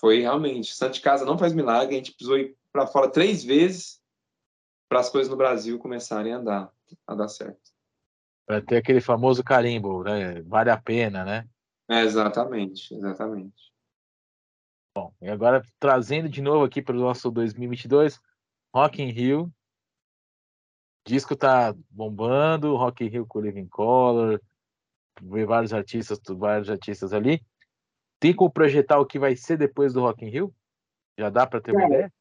Foi realmente. Santo de Casa não faz milagre, a gente precisou ir para fora três vezes para as coisas no Brasil começarem a andar, a dar certo.
Para ter aquele famoso carimbo, né? Vale a pena, né?
É, exatamente, exatamente.
Bom, e agora trazendo de novo aqui para o nosso 2022, Rock in Rio. O disco tá bombando, Rock in Rio com Living Color, vários artistas, vários artistas ali. Tem como projetar o que vai ser depois do Rock in Rio? Já dá para ter uma ideia?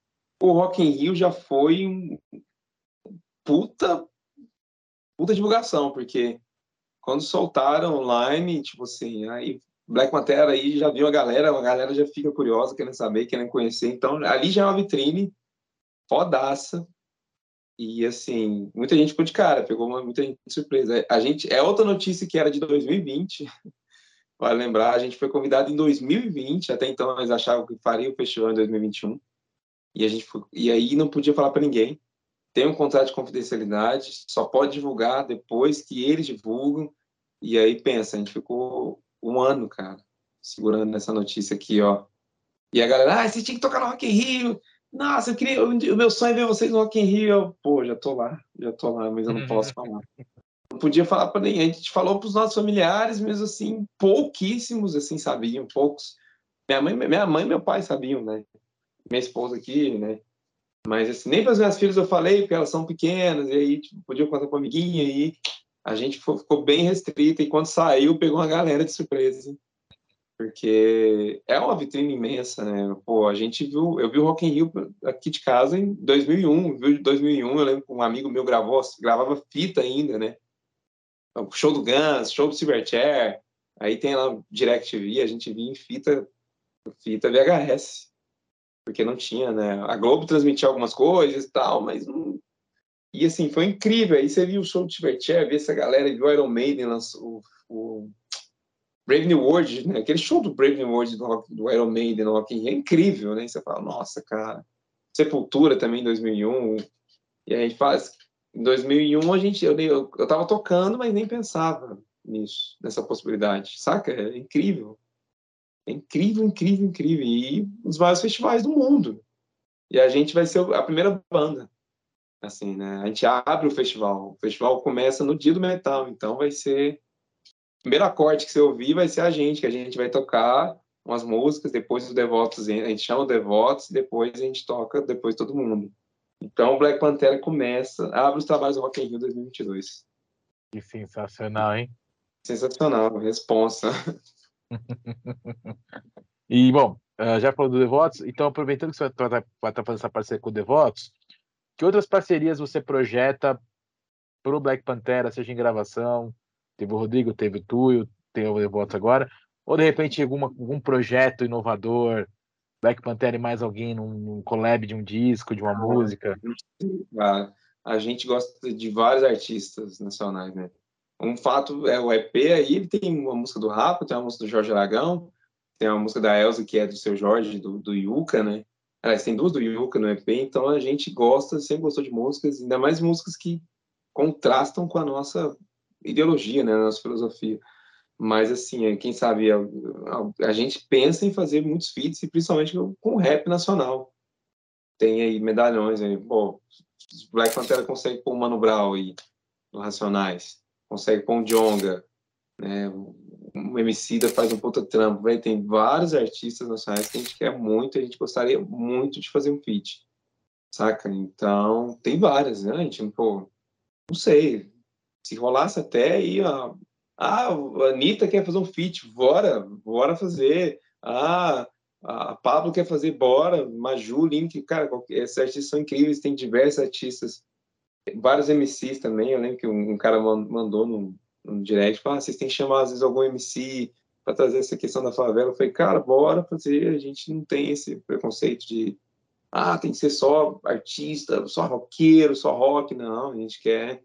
O Rock in Rio já foi puta, puta divulgação, porque quando soltaram online, tipo assim, aí Black Panther aí já viu a galera, a galera já fica curiosa, querendo saber, querendo conhecer. Então, ali já é uma vitrine fodaça. E, assim, muita gente ficou de cara, pegou uma, muita gente de surpresa. A gente, é outra notícia que era de 2020, vale lembrar, a gente foi convidado em 2020, até então nós achavam que faria o festival em 2021. E, a gente e aí não podia falar para ninguém tem um contrato de confidencialidade, só pode divulgar depois que eles divulgam. E aí pensa, a gente ficou um ano, cara, segurando essa notícia aqui, ó. E a galera, ah, você tinha que tocar no Rock in Rio. Nossa, eu queria, o meu sonho é ver vocês no Rock in Rio. Eu, Pô, já tô lá, já tô lá, mas eu não posso falar. Não podia falar para ninguém. A gente falou para os nossos familiares, mas assim, pouquíssimos assim sabiam, poucos. Minha mãe, minha mãe e meu pai sabiam, né? Minha esposa aqui, né? Mas assim, nem para as minhas filhas eu falei, porque elas são pequenas, e aí tipo, podia contar com a amiguinha, e a gente ficou bem restrita, e quando saiu, pegou uma galera de surpresa. porque é uma vitrine imensa, né? Pô, a gente viu, eu vi o Rock in Rio aqui de casa em 2001, viu de 2001, eu lembro que um amigo meu gravou, gravava fita ainda, né? Show do Guns, show do Silverchair, aí tem lá o DirecTV, a gente via em fita, fita VHS, porque não tinha, né? A Globo transmitia algumas coisas e tal, mas não... E assim, foi incrível, aí você viu o show do Silverchair, viu essa galera, viu Iron Maiden, o, o Brave New World, né? Aquele show do Brave New World do, do Iron Maiden no Rock in Rio é incrível, né? Você fala, nossa, cara. Sepultura também em 2001. E aí faz... Em 2001 a gente... Eu, eu, eu tava tocando, mas nem pensava nisso, nessa possibilidade. Saca? É incrível. É incrível, incrível, incrível. E os vários festivais do mundo. E a gente vai ser a primeira banda. Assim, né? A gente abre o festival. O festival começa no dia do metal, então vai ser primeiro acorde que você ouvir vai ser a gente, que a gente vai tocar umas músicas, depois os devotos, a gente chama devotos, depois a gente toca, depois todo mundo. Então, o Black Pantera começa, abre os trabalhos do Rock in Rio 2022.
Que sensacional, hein?
Sensacional, responsa.
e, bom, eh, já falou do Devotos, então, aproveitando que você vai estar fazendo essa parceria com o Devotos, que outras parcerias você projeta para o Black Pantera, seja em gravação, Teve o Rodrigo, teve o Tuyo, tem o Devoto agora. Ou de repente alguma, algum projeto inovador, Black Panther e mais alguém num, num collab de um disco, de uma ah, música?
A gente gosta de vários artistas nacionais, né? Um fato é o EP aí, tem uma música do Rafa, tem uma música do Jorge Aragão, tem uma música da Elza que é do seu Jorge, do, do Yuka, né? Aliás, tem duas do Yuka no EP, então a gente gosta, sempre gostou de músicas, ainda mais músicas que contrastam com a nossa ideologia, né, na nossa filosofia. Mas, assim, é, quem sabe, a, a, a, gente pensa em fazer muitos feats, e principalmente com rap nacional. Tem aí medalhões, aí, pô, Black Pantera consegue pôr o Mano Brown aí, no Racionais, consegue pôr o Jonga, né, o Emicida faz um puta trampo, véio, tem vários artistas nacionais que a gente quer muito, a gente gostaria muito de fazer um feat, saca? Então, tem várias, né, a gente, pô, não sei, se rolasse até aí, ó, ah, a Anitta quer fazer um feat, bora, bora fazer. Ah, a Pablo quer fazer, bora. Maju, Link, cara, esses artistas são incríveis, tem diversos artistas, vários MCs também. Eu lembro que um, um cara mandou no, no direct, ah, vocês têm que chamar às vezes algum MC para trazer essa questão da favela. Eu falei, cara, bora fazer. A gente não tem esse preconceito de, ah, tem que ser só artista, só roqueiro, só rock. Não, a gente quer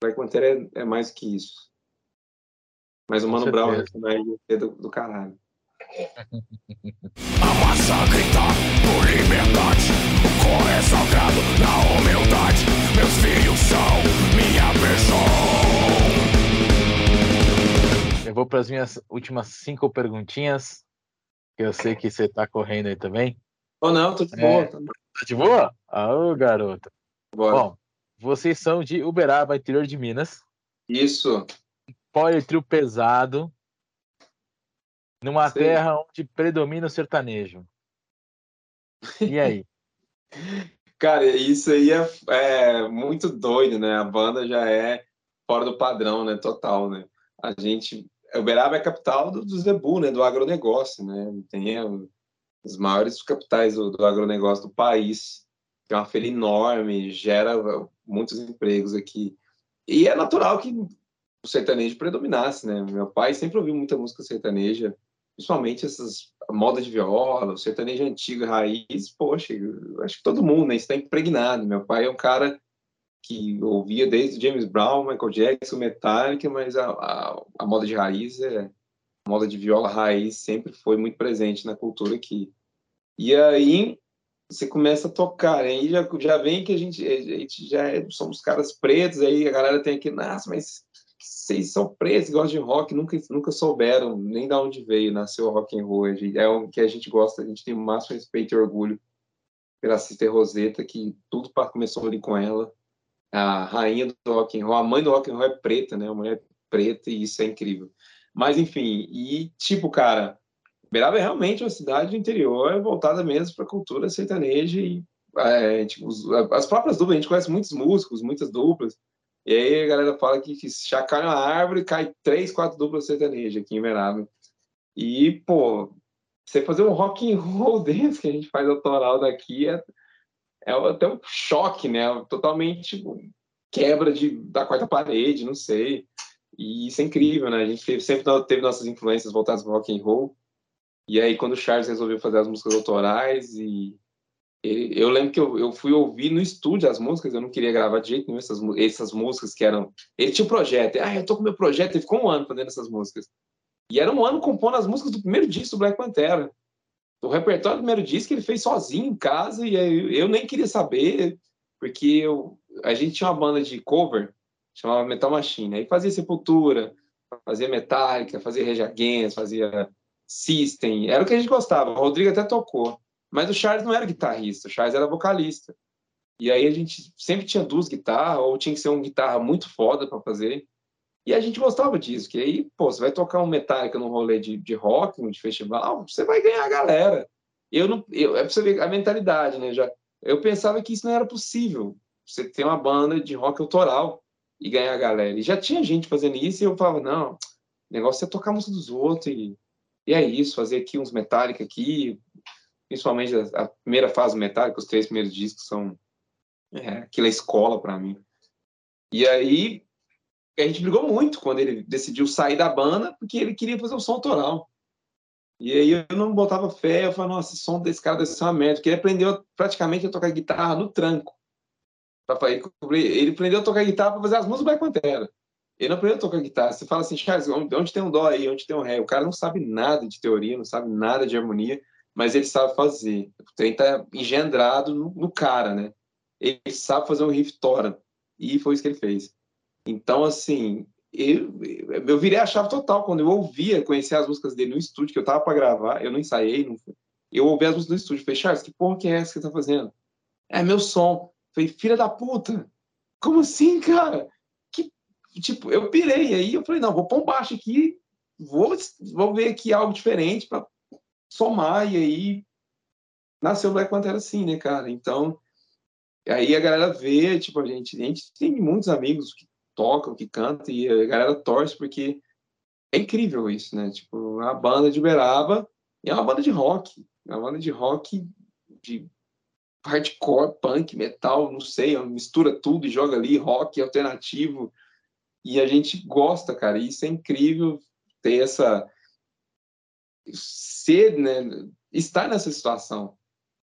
Black Panther é, é mais que isso. Mas o Mano Brown é do, do caralho. A massa grita por liberdade. O cor é sagrado na humildade.
Vou para as minhas últimas cinco perguntinhas. Que eu sei que você está correndo aí também.
Ou oh, não, tô de é, boa. É...
Tá de boa? Ah, garoto. Bora. Bom, vocês são de Uberaba, interior de Minas.
Isso.
Power trio pesado. Numa Sim. terra onde predomina o sertanejo. E aí?
Cara, isso aí é, é, muito doido, né? A banda já é fora do padrão, né? Total, né? A gente... Uberaba é a capital do, do Zebu, né? Do agronegócio, né? Tem os maiores capitais do, do agronegócio do país. Tem uma feira enorme, gera muitos empregos aqui. E é natural que o sertanejo predominasse, né? Meu pai sempre ouviu muita música sertaneja, principalmente essas moda de viola, o sertanejo antigo, raiz, poxa, acho que todo mundo, né? Está impregnado. Meu pai é um cara que ouvia desde James Brown, Michael Jackson, Metallica, mas a, a, a moda de raiz, é, a moda de viola raiz sempre foi muito presente na cultura aqui. E aí, você começa a tocar, aí já, já vem que a gente, a gente já é, somos caras pretos, aí a galera tem aqui, nossa, mas vocês são pretos, gostam de rock, nunca, nunca souberam nem de onde veio, nasceu o rock and roll, é o que a gente gosta, a gente tem o máximo respeito e orgulho pela Sister Rosetta, que tudo começou ali com ela, a rainha do rock and roll, a mãe do rock and roll é preta, né, uma mulher preta, e isso é incrível. Mas, enfim, e tipo, cara, Uberaba é realmente uma cidade do interior voltada mesmo para a cultura sertaneja e é, tipo, as próprias duplas, a gente conhece muitos músicos, muitas duplas, e aí a galera fala que, que chacalha uma árvore cai três, quatro duplas sertanejas aqui em Uberaba. E, pô, você fazer um rock and roll desse que a gente faz autoral daqui é, é até um choque, né? Totalmente quebra de, da quarta parede, não sei. E isso é incrível, né? A gente teve, sempre teve nossas influências voltadas para rock and roll. E aí, quando o Charles resolveu fazer as músicas autorais, e eu lembro que eu, eu, fui ouvir no estúdio as músicas, eu não queria gravar de jeito nenhum essas, essas músicas que eram. Ele tinha um projeto, ah, eu tô com meu projeto, ele ficou um ano fazendo essas músicas. E era um ano compondo as músicas do primeiro disco do Black Pantera. O repertório do primeiro disco ele fez sozinho em casa, e eu, nem queria saber, porque eu, a gente tinha uma banda de cover, chamava Metal Machine, aí fazia Sepultura, fazia Metallica, fazia Against, fazia System, era o que a gente gostava. O Rodrigo até tocou. Mas o Charles não era guitarrista, o Charles era vocalista. E aí a gente sempre tinha duas guitarras, ou tinha que ser uma guitarra muito foda para fazer. E a gente gostava disso, que aí, pô, você vai tocar um Metallica num rolê de, de rock, de festival, você vai ganhar a galera. Eu não, eu, é pra você ver a mentalidade, né? Já, eu pensava que isso não era possível. Você ter uma banda de rock autoral e ganhar a galera. E já tinha gente fazendo isso e eu falava, não, o negócio é tocar a música dos outros e e é isso, fazer aqui uns Metallica aqui, principalmente a, a primeira fase Metallica, os três primeiros discos são é, aquela escola para mim. E aí a gente brigou muito quando ele decidiu sair da banda, porque ele queria fazer um som autoral. E aí eu não botava fé, eu falava, nossa, esse som desse cara deve ser uma merda, porque ele aprendeu praticamente a tocar guitarra no tranco. Ele aprendeu a tocar guitarra para fazer as músicas do Black Pantera. Ele não aprendeu a tocar guitarra. Você fala assim, Charles, onde tem um dó aí, onde tem um ré? O cara não sabe nada de teoria, não sabe nada de harmonia, mas ele sabe fazer. O trem tá engendrado no, no cara, né? Ele sabe fazer um riff tora. E foi isso que ele fez. Então, assim, eu, eu virei a chave total quando eu ouvia, conhecer as músicas dele no estúdio, que eu tava para gravar, eu não ensaiei, não eu ouvi as músicas no estúdio, falei, Charles, que porra que é essa que você tá fazendo? É meu som. Falei, filha da puta, como assim, cara? tipo, eu pirei. Aí eu falei, não, vou pôr um baixo aqui, vou, vou ver aqui algo diferente para somar. E aí nasceu Black Panther assim, né, cara? Então, aí a galera vê, tipo, a gente, a gente tem muitos amigos que tocam, que cantam, e a galera torce porque é incrível isso, né? Tipo, a banda de Uberaba é uma banda de rock, é uma banda de rock de hardcore, punk, metal, não sei, mistura tudo e joga ali rock alternativo, e a gente gosta, cara, isso é incrível ter essa ser, né, estar nessa situação,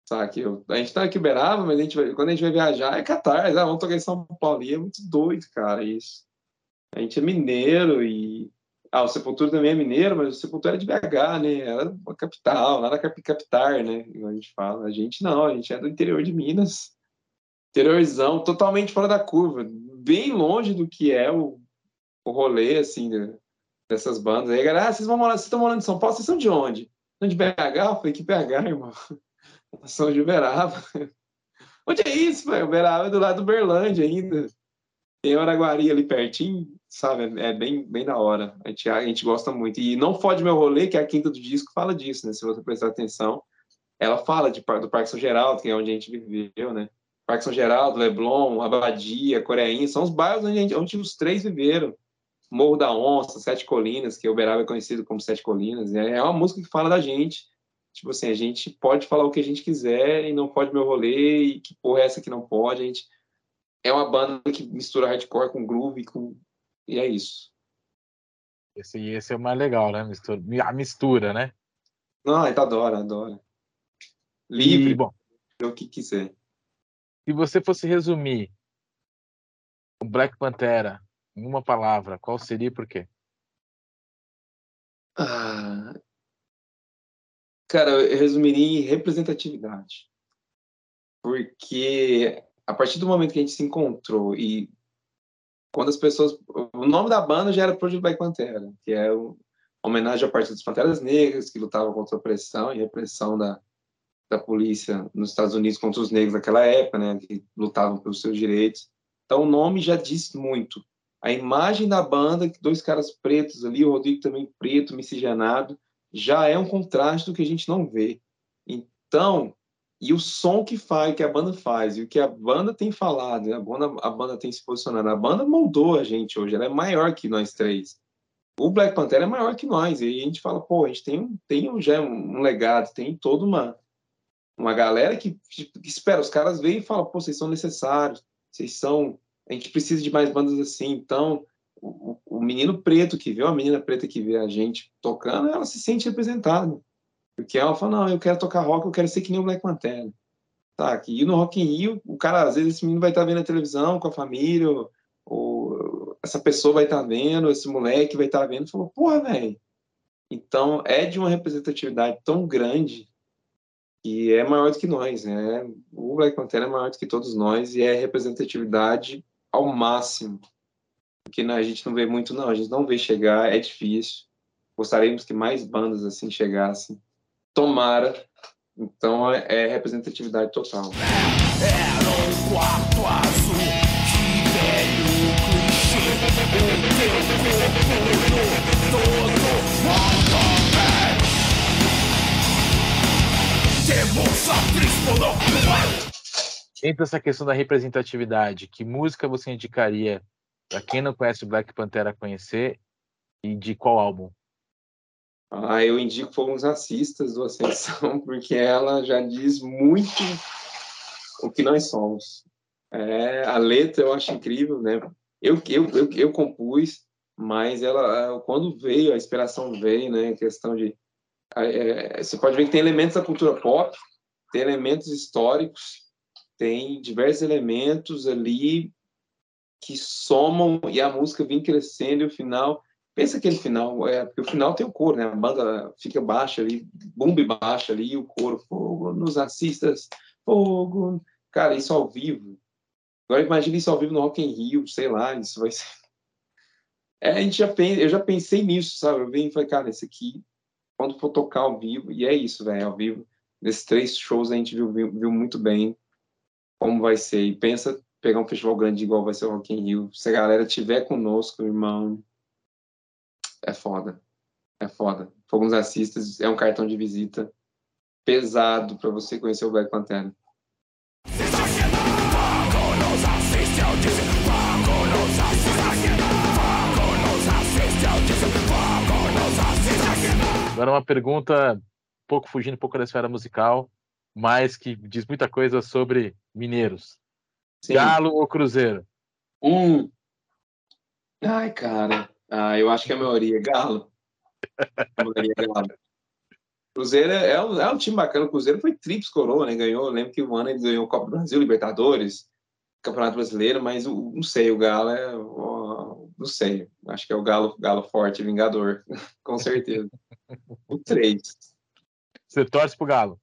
sabe? A gente tá aqui Uberaba, mas a gente vai, quando a gente vai viajar é catarse, ah, vamos tocar em São Paulo, e é muito doido, cara, isso. A gente é mineiro e ah, o Sepultura também é mineiro, mas o Sepultura é de BH, né? Era uma capital, lá na capital, né? a gente fala. A gente não, a gente é do interior de Minas. Interiorzão, totalmente fora da curva, bem longe do que é o o rolê, assim, dessas bandas. Aí a galera, ah, vocês, vão morar, vocês estão morando em São Paulo? Vocês são de onde? São de BH? Eu falei, que BH, irmão? São de Uberaba. Onde é isso, velho? Uberaba é do lado do Berlândia ainda. Tem Araguari ali pertinho, sabe? É bem, bem da hora. A gente, a gente gosta muito. E Não Fode Meu Rolê, que é a quinta do disco, fala disso, né? Se você prestar atenção. Ela fala de, do Parque São Geraldo, que é onde a gente viveu, né? Parque São Geraldo, Leblon, Abadia, Coreinha, são os bairros onde, gente, onde os três viveram. Morro da Onça, Sete Colinas, que Uberaba é conhecido como Sete Colinas. É, é uma música que fala da gente. Tipo assim, a gente pode falar o que a gente quiser e não pode meu rolê, e que porra é essa que não pode. A gente é uma banda que mistura hardcore com groove, com... e é isso.
Esse, esse é o mais legal, né? Mistura, a mistura, né?
Não, tá adora, adora. Livre, e, bom, o que quiser.
Se você fosse resumir o Black Pantera em uma palavra, qual seria e por quê?
Ah, cara, eu resumiria em representatividade. Porque a partir do momento que a gente se encontrou e quando as pessoas. O nome da banda já era Project Black Pantera, que é uma homenagem ao Partido das Panteras Negras, que lutava contra a opressão e repressão da, da polícia nos Estados Unidos contra os negros naquela época, né, que lutavam pelos seus direitos. Então, o nome já diz muito a imagem da banda, dois caras pretos ali, o Rodrigo também preto, miscigenado, já é um contraste do que a gente não vê. Então, e o som que faz, que a banda faz, e o que a banda tem falado, a banda, a banda tem se posicionado, a banda moldou a gente hoje, ela é maior que nós três. o Black Panther é maior que nós, e a gente fala, pô, a gente tem, tem já um legado, tem toda uma, uma galera que, que espera, os caras veem e falam, pô, vocês são necessários, vocês são, a gente precisa de mais bandas assim, então o, o menino preto que vê, a menina preta que vê a gente tocando, ela se sente representada, porque ela fala, não, eu quero tocar rock, eu quero ser que nem o Black Panther, tá, e no Rock in Rio, o cara, às vezes esse menino vai estar vendo a televisão com a família, ou, ou essa pessoa vai estar vendo, esse moleque vai estar vendo, e falou, porra, velho, então é de uma representatividade tão grande que é maior do que nós, né? O Black Panther é maior do que todos nós e é representatividade ao máximo. Porque né, a gente não vê muito, não. A gente não vê chegar, é difícil. Gostaríamos que mais bandas assim chegassem. Tomara. Então é, é representatividade total. Era um quarto azul velho clichê. O teu corpo todo
Entre essa questão da representatividade, que música você indicaria para quem não conhece Black Panther a conhecer e de qual álbum?
Ah, eu indico Fomos Racistas do Ascensão, porque ela já diz muito o que nós somos. É, a letra eu acho incrível, né? Eu, eu, eu, eu compus, mas ela, quando veio, a inspiração veio, né? A questão de é, você pode ver que tem elementos da cultura pop, tem elementos históricos, tem diversos elementos ali que somam e a música vem crescendo e o final pensa aquele final é porque o final tem o coro né? A banda fica baixa ali bumbe baixa ali o coro fogo nos assistas fogo cara isso ao vivo. Agora imagina isso ao vivo no Rock in Rio sei lá isso vai ser é, a gente já pensa, eu já pensei nisso sabe? Eu vim e falei cara esse aqui quando for tocar ao vivo, e é isso, velho, ao vivo, nesses três shows a gente viu, viu, viu, muito bem como vai ser. E pensa pegar um festival grande igual vai ser o Rock in Rio. Se a galera tiver conosco, irmão, é foda. É foda. Fogo nos Assistas é um cartão de visita pesado para você conhecer o Black Panther.
Agora uma pergunta um pouco fugindo um pouco da esfera musical, mas que diz muita coisa sobre mineiros. Sim. Galo ou Cruzeiro?
Um. Ai, cara. Ah, eu acho que a maioria é Galo. A maioria é Galo. Cruzeiro é, é, um, é um time bacana. O Cruzeiro foi trips coroa, né? Ganhou, eu lembro que o ano ele ganhou o Copa do Brasil, Libertadores, Campeonato Brasileiro, mas o, não sei, o Galo é. Não sei. Acho que é o Galo, Galo forte, Vingador, com certeza. O 3.
Você torce pro Galo?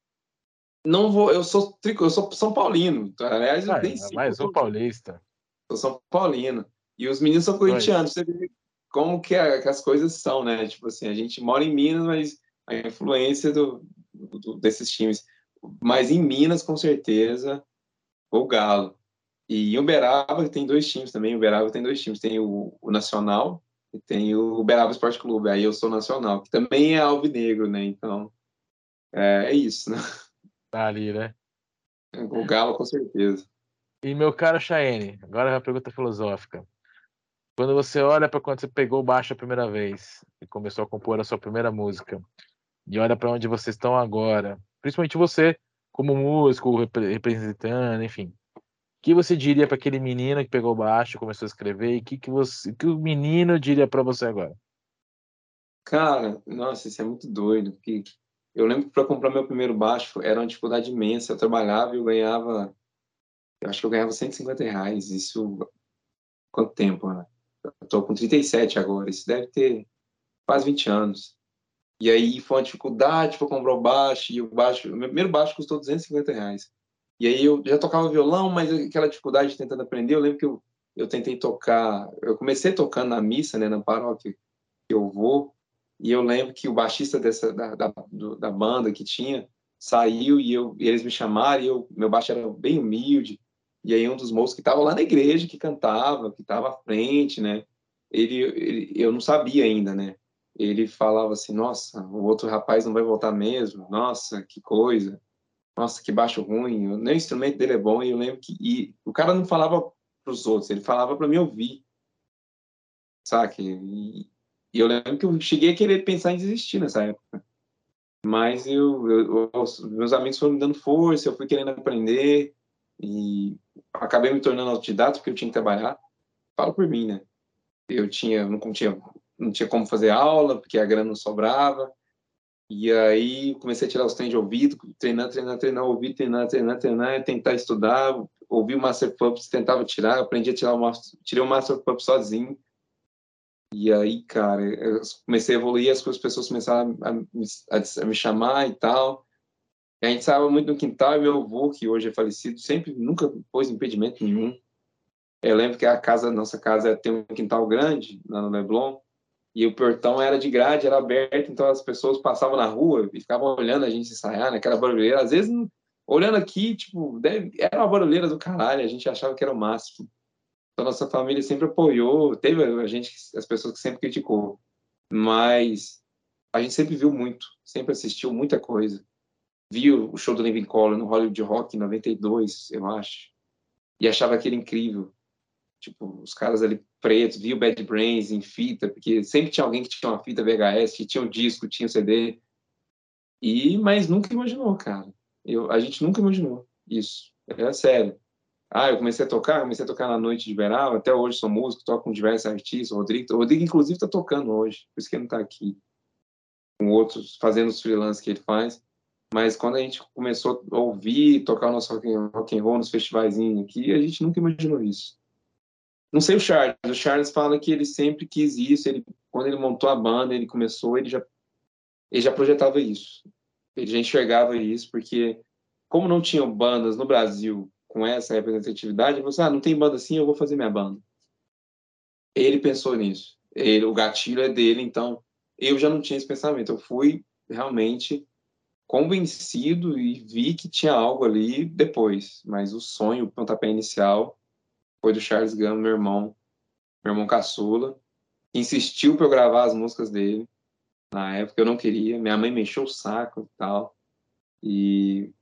Não vou, eu sou eu sou São Paulino. Aliás, eu
ah, tenho Mais um paulista.
Sou São Paulino. E os meninos são corintianos. Você vê como que, a, que, as coisas são, né? Tipo assim, a gente mora em Minas, mas a influência do, do, desses times. Mas em Minas, com certeza, o Galo. E em Uberaba tem dois times também. Uberaba tem dois times. Tem o, o Nacional, e tem o Uberaba Esporte Clube, aí eu sou nacional, que também é alvinegro, né? Então, é, é isso, né?
Tá ali, né?
O Galo, com certeza.
E meu caro Chaene, agora é uma pergunta filosófica. Quando você olha para quando você pegou o baixo a primeira vez e começou a compor a sua primeira música, e olha para onde vocês estão agora, principalmente você como músico, representando, enfim, que você diria para aquele menino que pegou baixo, começou a escrever, e que que você, que o menino diria para você agora?
Cara, nossa, isso é muito doido, porque eu lembro que para comprar meu primeiro baixo era uma dificuldade imensa. Eu trabalhava e eu ganhava, eu acho que eu ganhava 150 reais. Isso, quanto tempo? Né? Eu tô com 37 agora, isso deve ter quase 20 anos. E aí foi uma dificuldade para comprar o baixo, e o baixo, o meu primeiro baixo custou 250 reais. E aí eu já tocava violão, mas aquela dificuldade tentando aprender, eu lembro que eu, eu tentei tocar, eu comecei tocando na missa, né, na paróquia que eu vou, e eu lembro que o baixista dessa da, da, da banda que tinha saiu e, eu, e eles me chamaram, e eu, meu baixo era bem humilde, e aí um dos moços que estava lá na igreja, que cantava, que estava à frente, né, ele, ele, eu não sabia ainda, né, ele falava assim, nossa, o outro rapaz não vai voltar mesmo, nossa, que coisa, nossa, que baixo ruim, nem o instrumento dele é bom, e eu lembro que e o cara não falava para os outros, ele falava para mim ouvir, sabe? E, E eu lembro que eu cheguei a querer pensar em desistir nessa época. Mas eu, eu, eu, meus amigos foram me dando força, eu fui querendo aprender e acabei me tornando autodidata porque eu tinha que trabalhar. Falo por mim, né? Eu tinha, não tinha, não tinha como fazer aula porque a grana não sobrava. E aí comecei a tirar os treinos de ouvido, treinar, treinar, treinar, ouvir, treinar, treinar, treinar, tentar estudar, ouvir o Master Pups, tentava tirar, aprendi a tirar o Master, tirei o Master sozinho. E aí, cara, eu comecei a evoluir, as pessoas começaram a, a, a me chamar e tal. E a gente estava muito no quintal e meu avô, que hoje é falecido, sempre, nunca pôs impedimento nenhum. Eu lembro que a casa, nossa casa tem um quintal grande lá no Leblon, e o portão era de grade, era aberto, então as pessoas passavam na rua e ficavam olhando a gente ensaiar naquela barulheira. Às vezes, olhando aqui, tipo, deve, era uma barulheira do caralho, a gente achava que era o máximo. Então, nossa família sempre apoiou, teve a gente, as pessoas que sempre criticou, mas a gente sempre viu muito, sempre assistiu muita coisa. Viu o show do Living Color no Hollywood Rock em 92, eu acho, e achava aquele incrível. Tipo, os caras ali pretos, viu Bad Brains em fita, porque sempre tinha alguém que tinha uma fita VHS, que tinha um disco, tinha um CD. E, mas nunca imaginou, cara. Eu, a gente nunca imaginou isso. É sério. Ah, eu comecei a tocar, comecei a tocar na noite de verão, até hoje sou músico, toco com diversos artistas, o Rodrigo, o Rodrigo inclusive está tocando hoje, por isso que ele não está aqui, com outros, fazendo os freelances que ele faz, mas quando a gente começou a ouvir, tocar o nosso rock, rock and roll nos festivais aqui, a gente nunca imaginou isso. Não sei o Charles, o Charles fala que ele sempre quis isso, ele, quando ele montou a banda, ele começou, ele já, ele já projetava isso, ele já enxergava isso, porque como não tinham bandas no Brasil com essa representatividade, você, ah, não tem banda assim, eu vou fazer minha banda. Ele pensou nisso. Ele, o gatilho é dele, então eu já não tinha esse pensamento. Eu fui realmente convencido e vi que tinha algo ali depois, mas o sonho, o pontapé inicial foi do Charles Gama, meu irmão, meu irmão caçula, insistiu para eu gravar as músicas dele. Na época eu não queria, minha mãe mexeu o saco e tal. E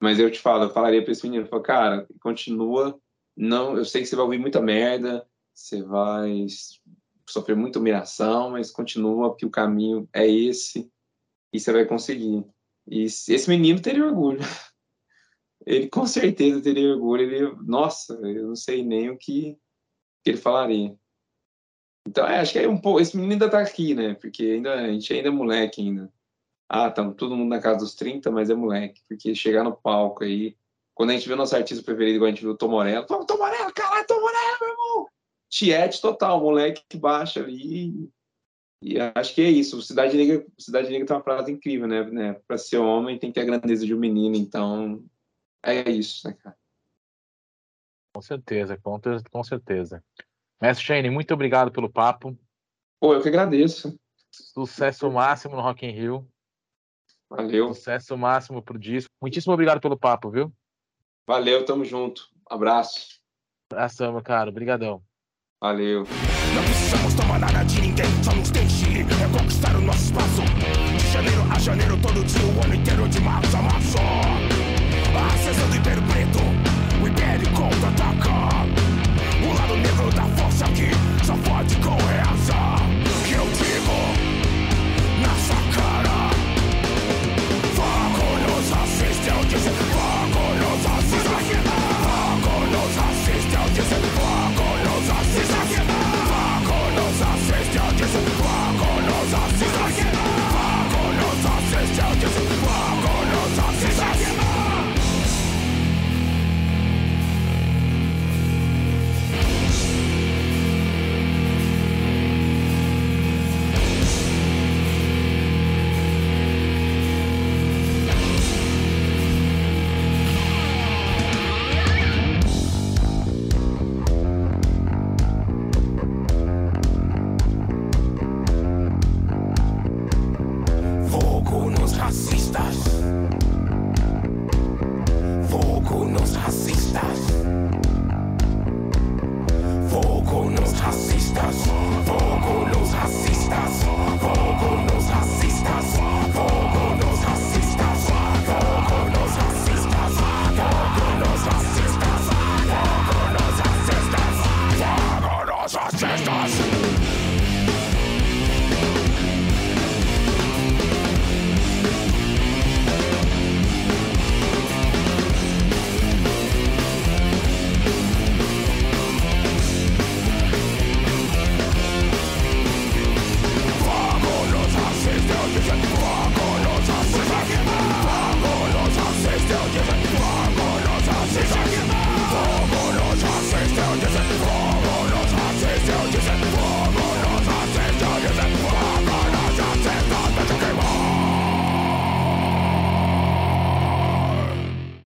mas eu te falo, eu falaria para esse menino, eu falo, cara, continua, não, eu sei que você vai ouvir muita merda, você vai sofrer muita humilhação, mas continua que o caminho é esse e você vai conseguir. E esse menino teria orgulho. Ele com certeza teria orgulho. Ele, nossa, eu não sei nem o que, que ele falaria. Então, é, acho que é um pouco. Esse menino ainda tá aqui, né? Porque ainda, a gente ainda é moleque ainda ah, tá todo mundo na casa dos 30, mas é moleque, porque chegar no palco aí, quando a gente vê nosso artista preferido, igual a gente viu o Tom Morello, Tom, Tom Morello, caralho, Tom Morello, meu irmão! Tiete total, moleque que baixa ali. E acho que é isso. Cidade Negra, Cidade Negra tem uma frase incrível, né? né? Para ser homem tem que ter a grandeza de um menino, então é isso, né, cara?
Com certeza, com, com certeza. Mestre Shane, muito obrigado pelo papo.
Pô, eu que agradeço.
Sucesso máximo no Rock in Rio.
Valeu.
Sucesso máximo pro disco. Muitíssimo obrigado pelo papo, viu?
Valeu, tamo junto. Abraço.
Abração, meu caro. Obrigadão.
Valeu. Não precisamos tomar nada
de ninguém, só nos deixe reconquistar o nosso espaço. De janeiro a janeiro, todo dia, o ano inteiro, de março a março. A ascensão do Império Preto, o Império contra-ataca. O lado negro da força aqui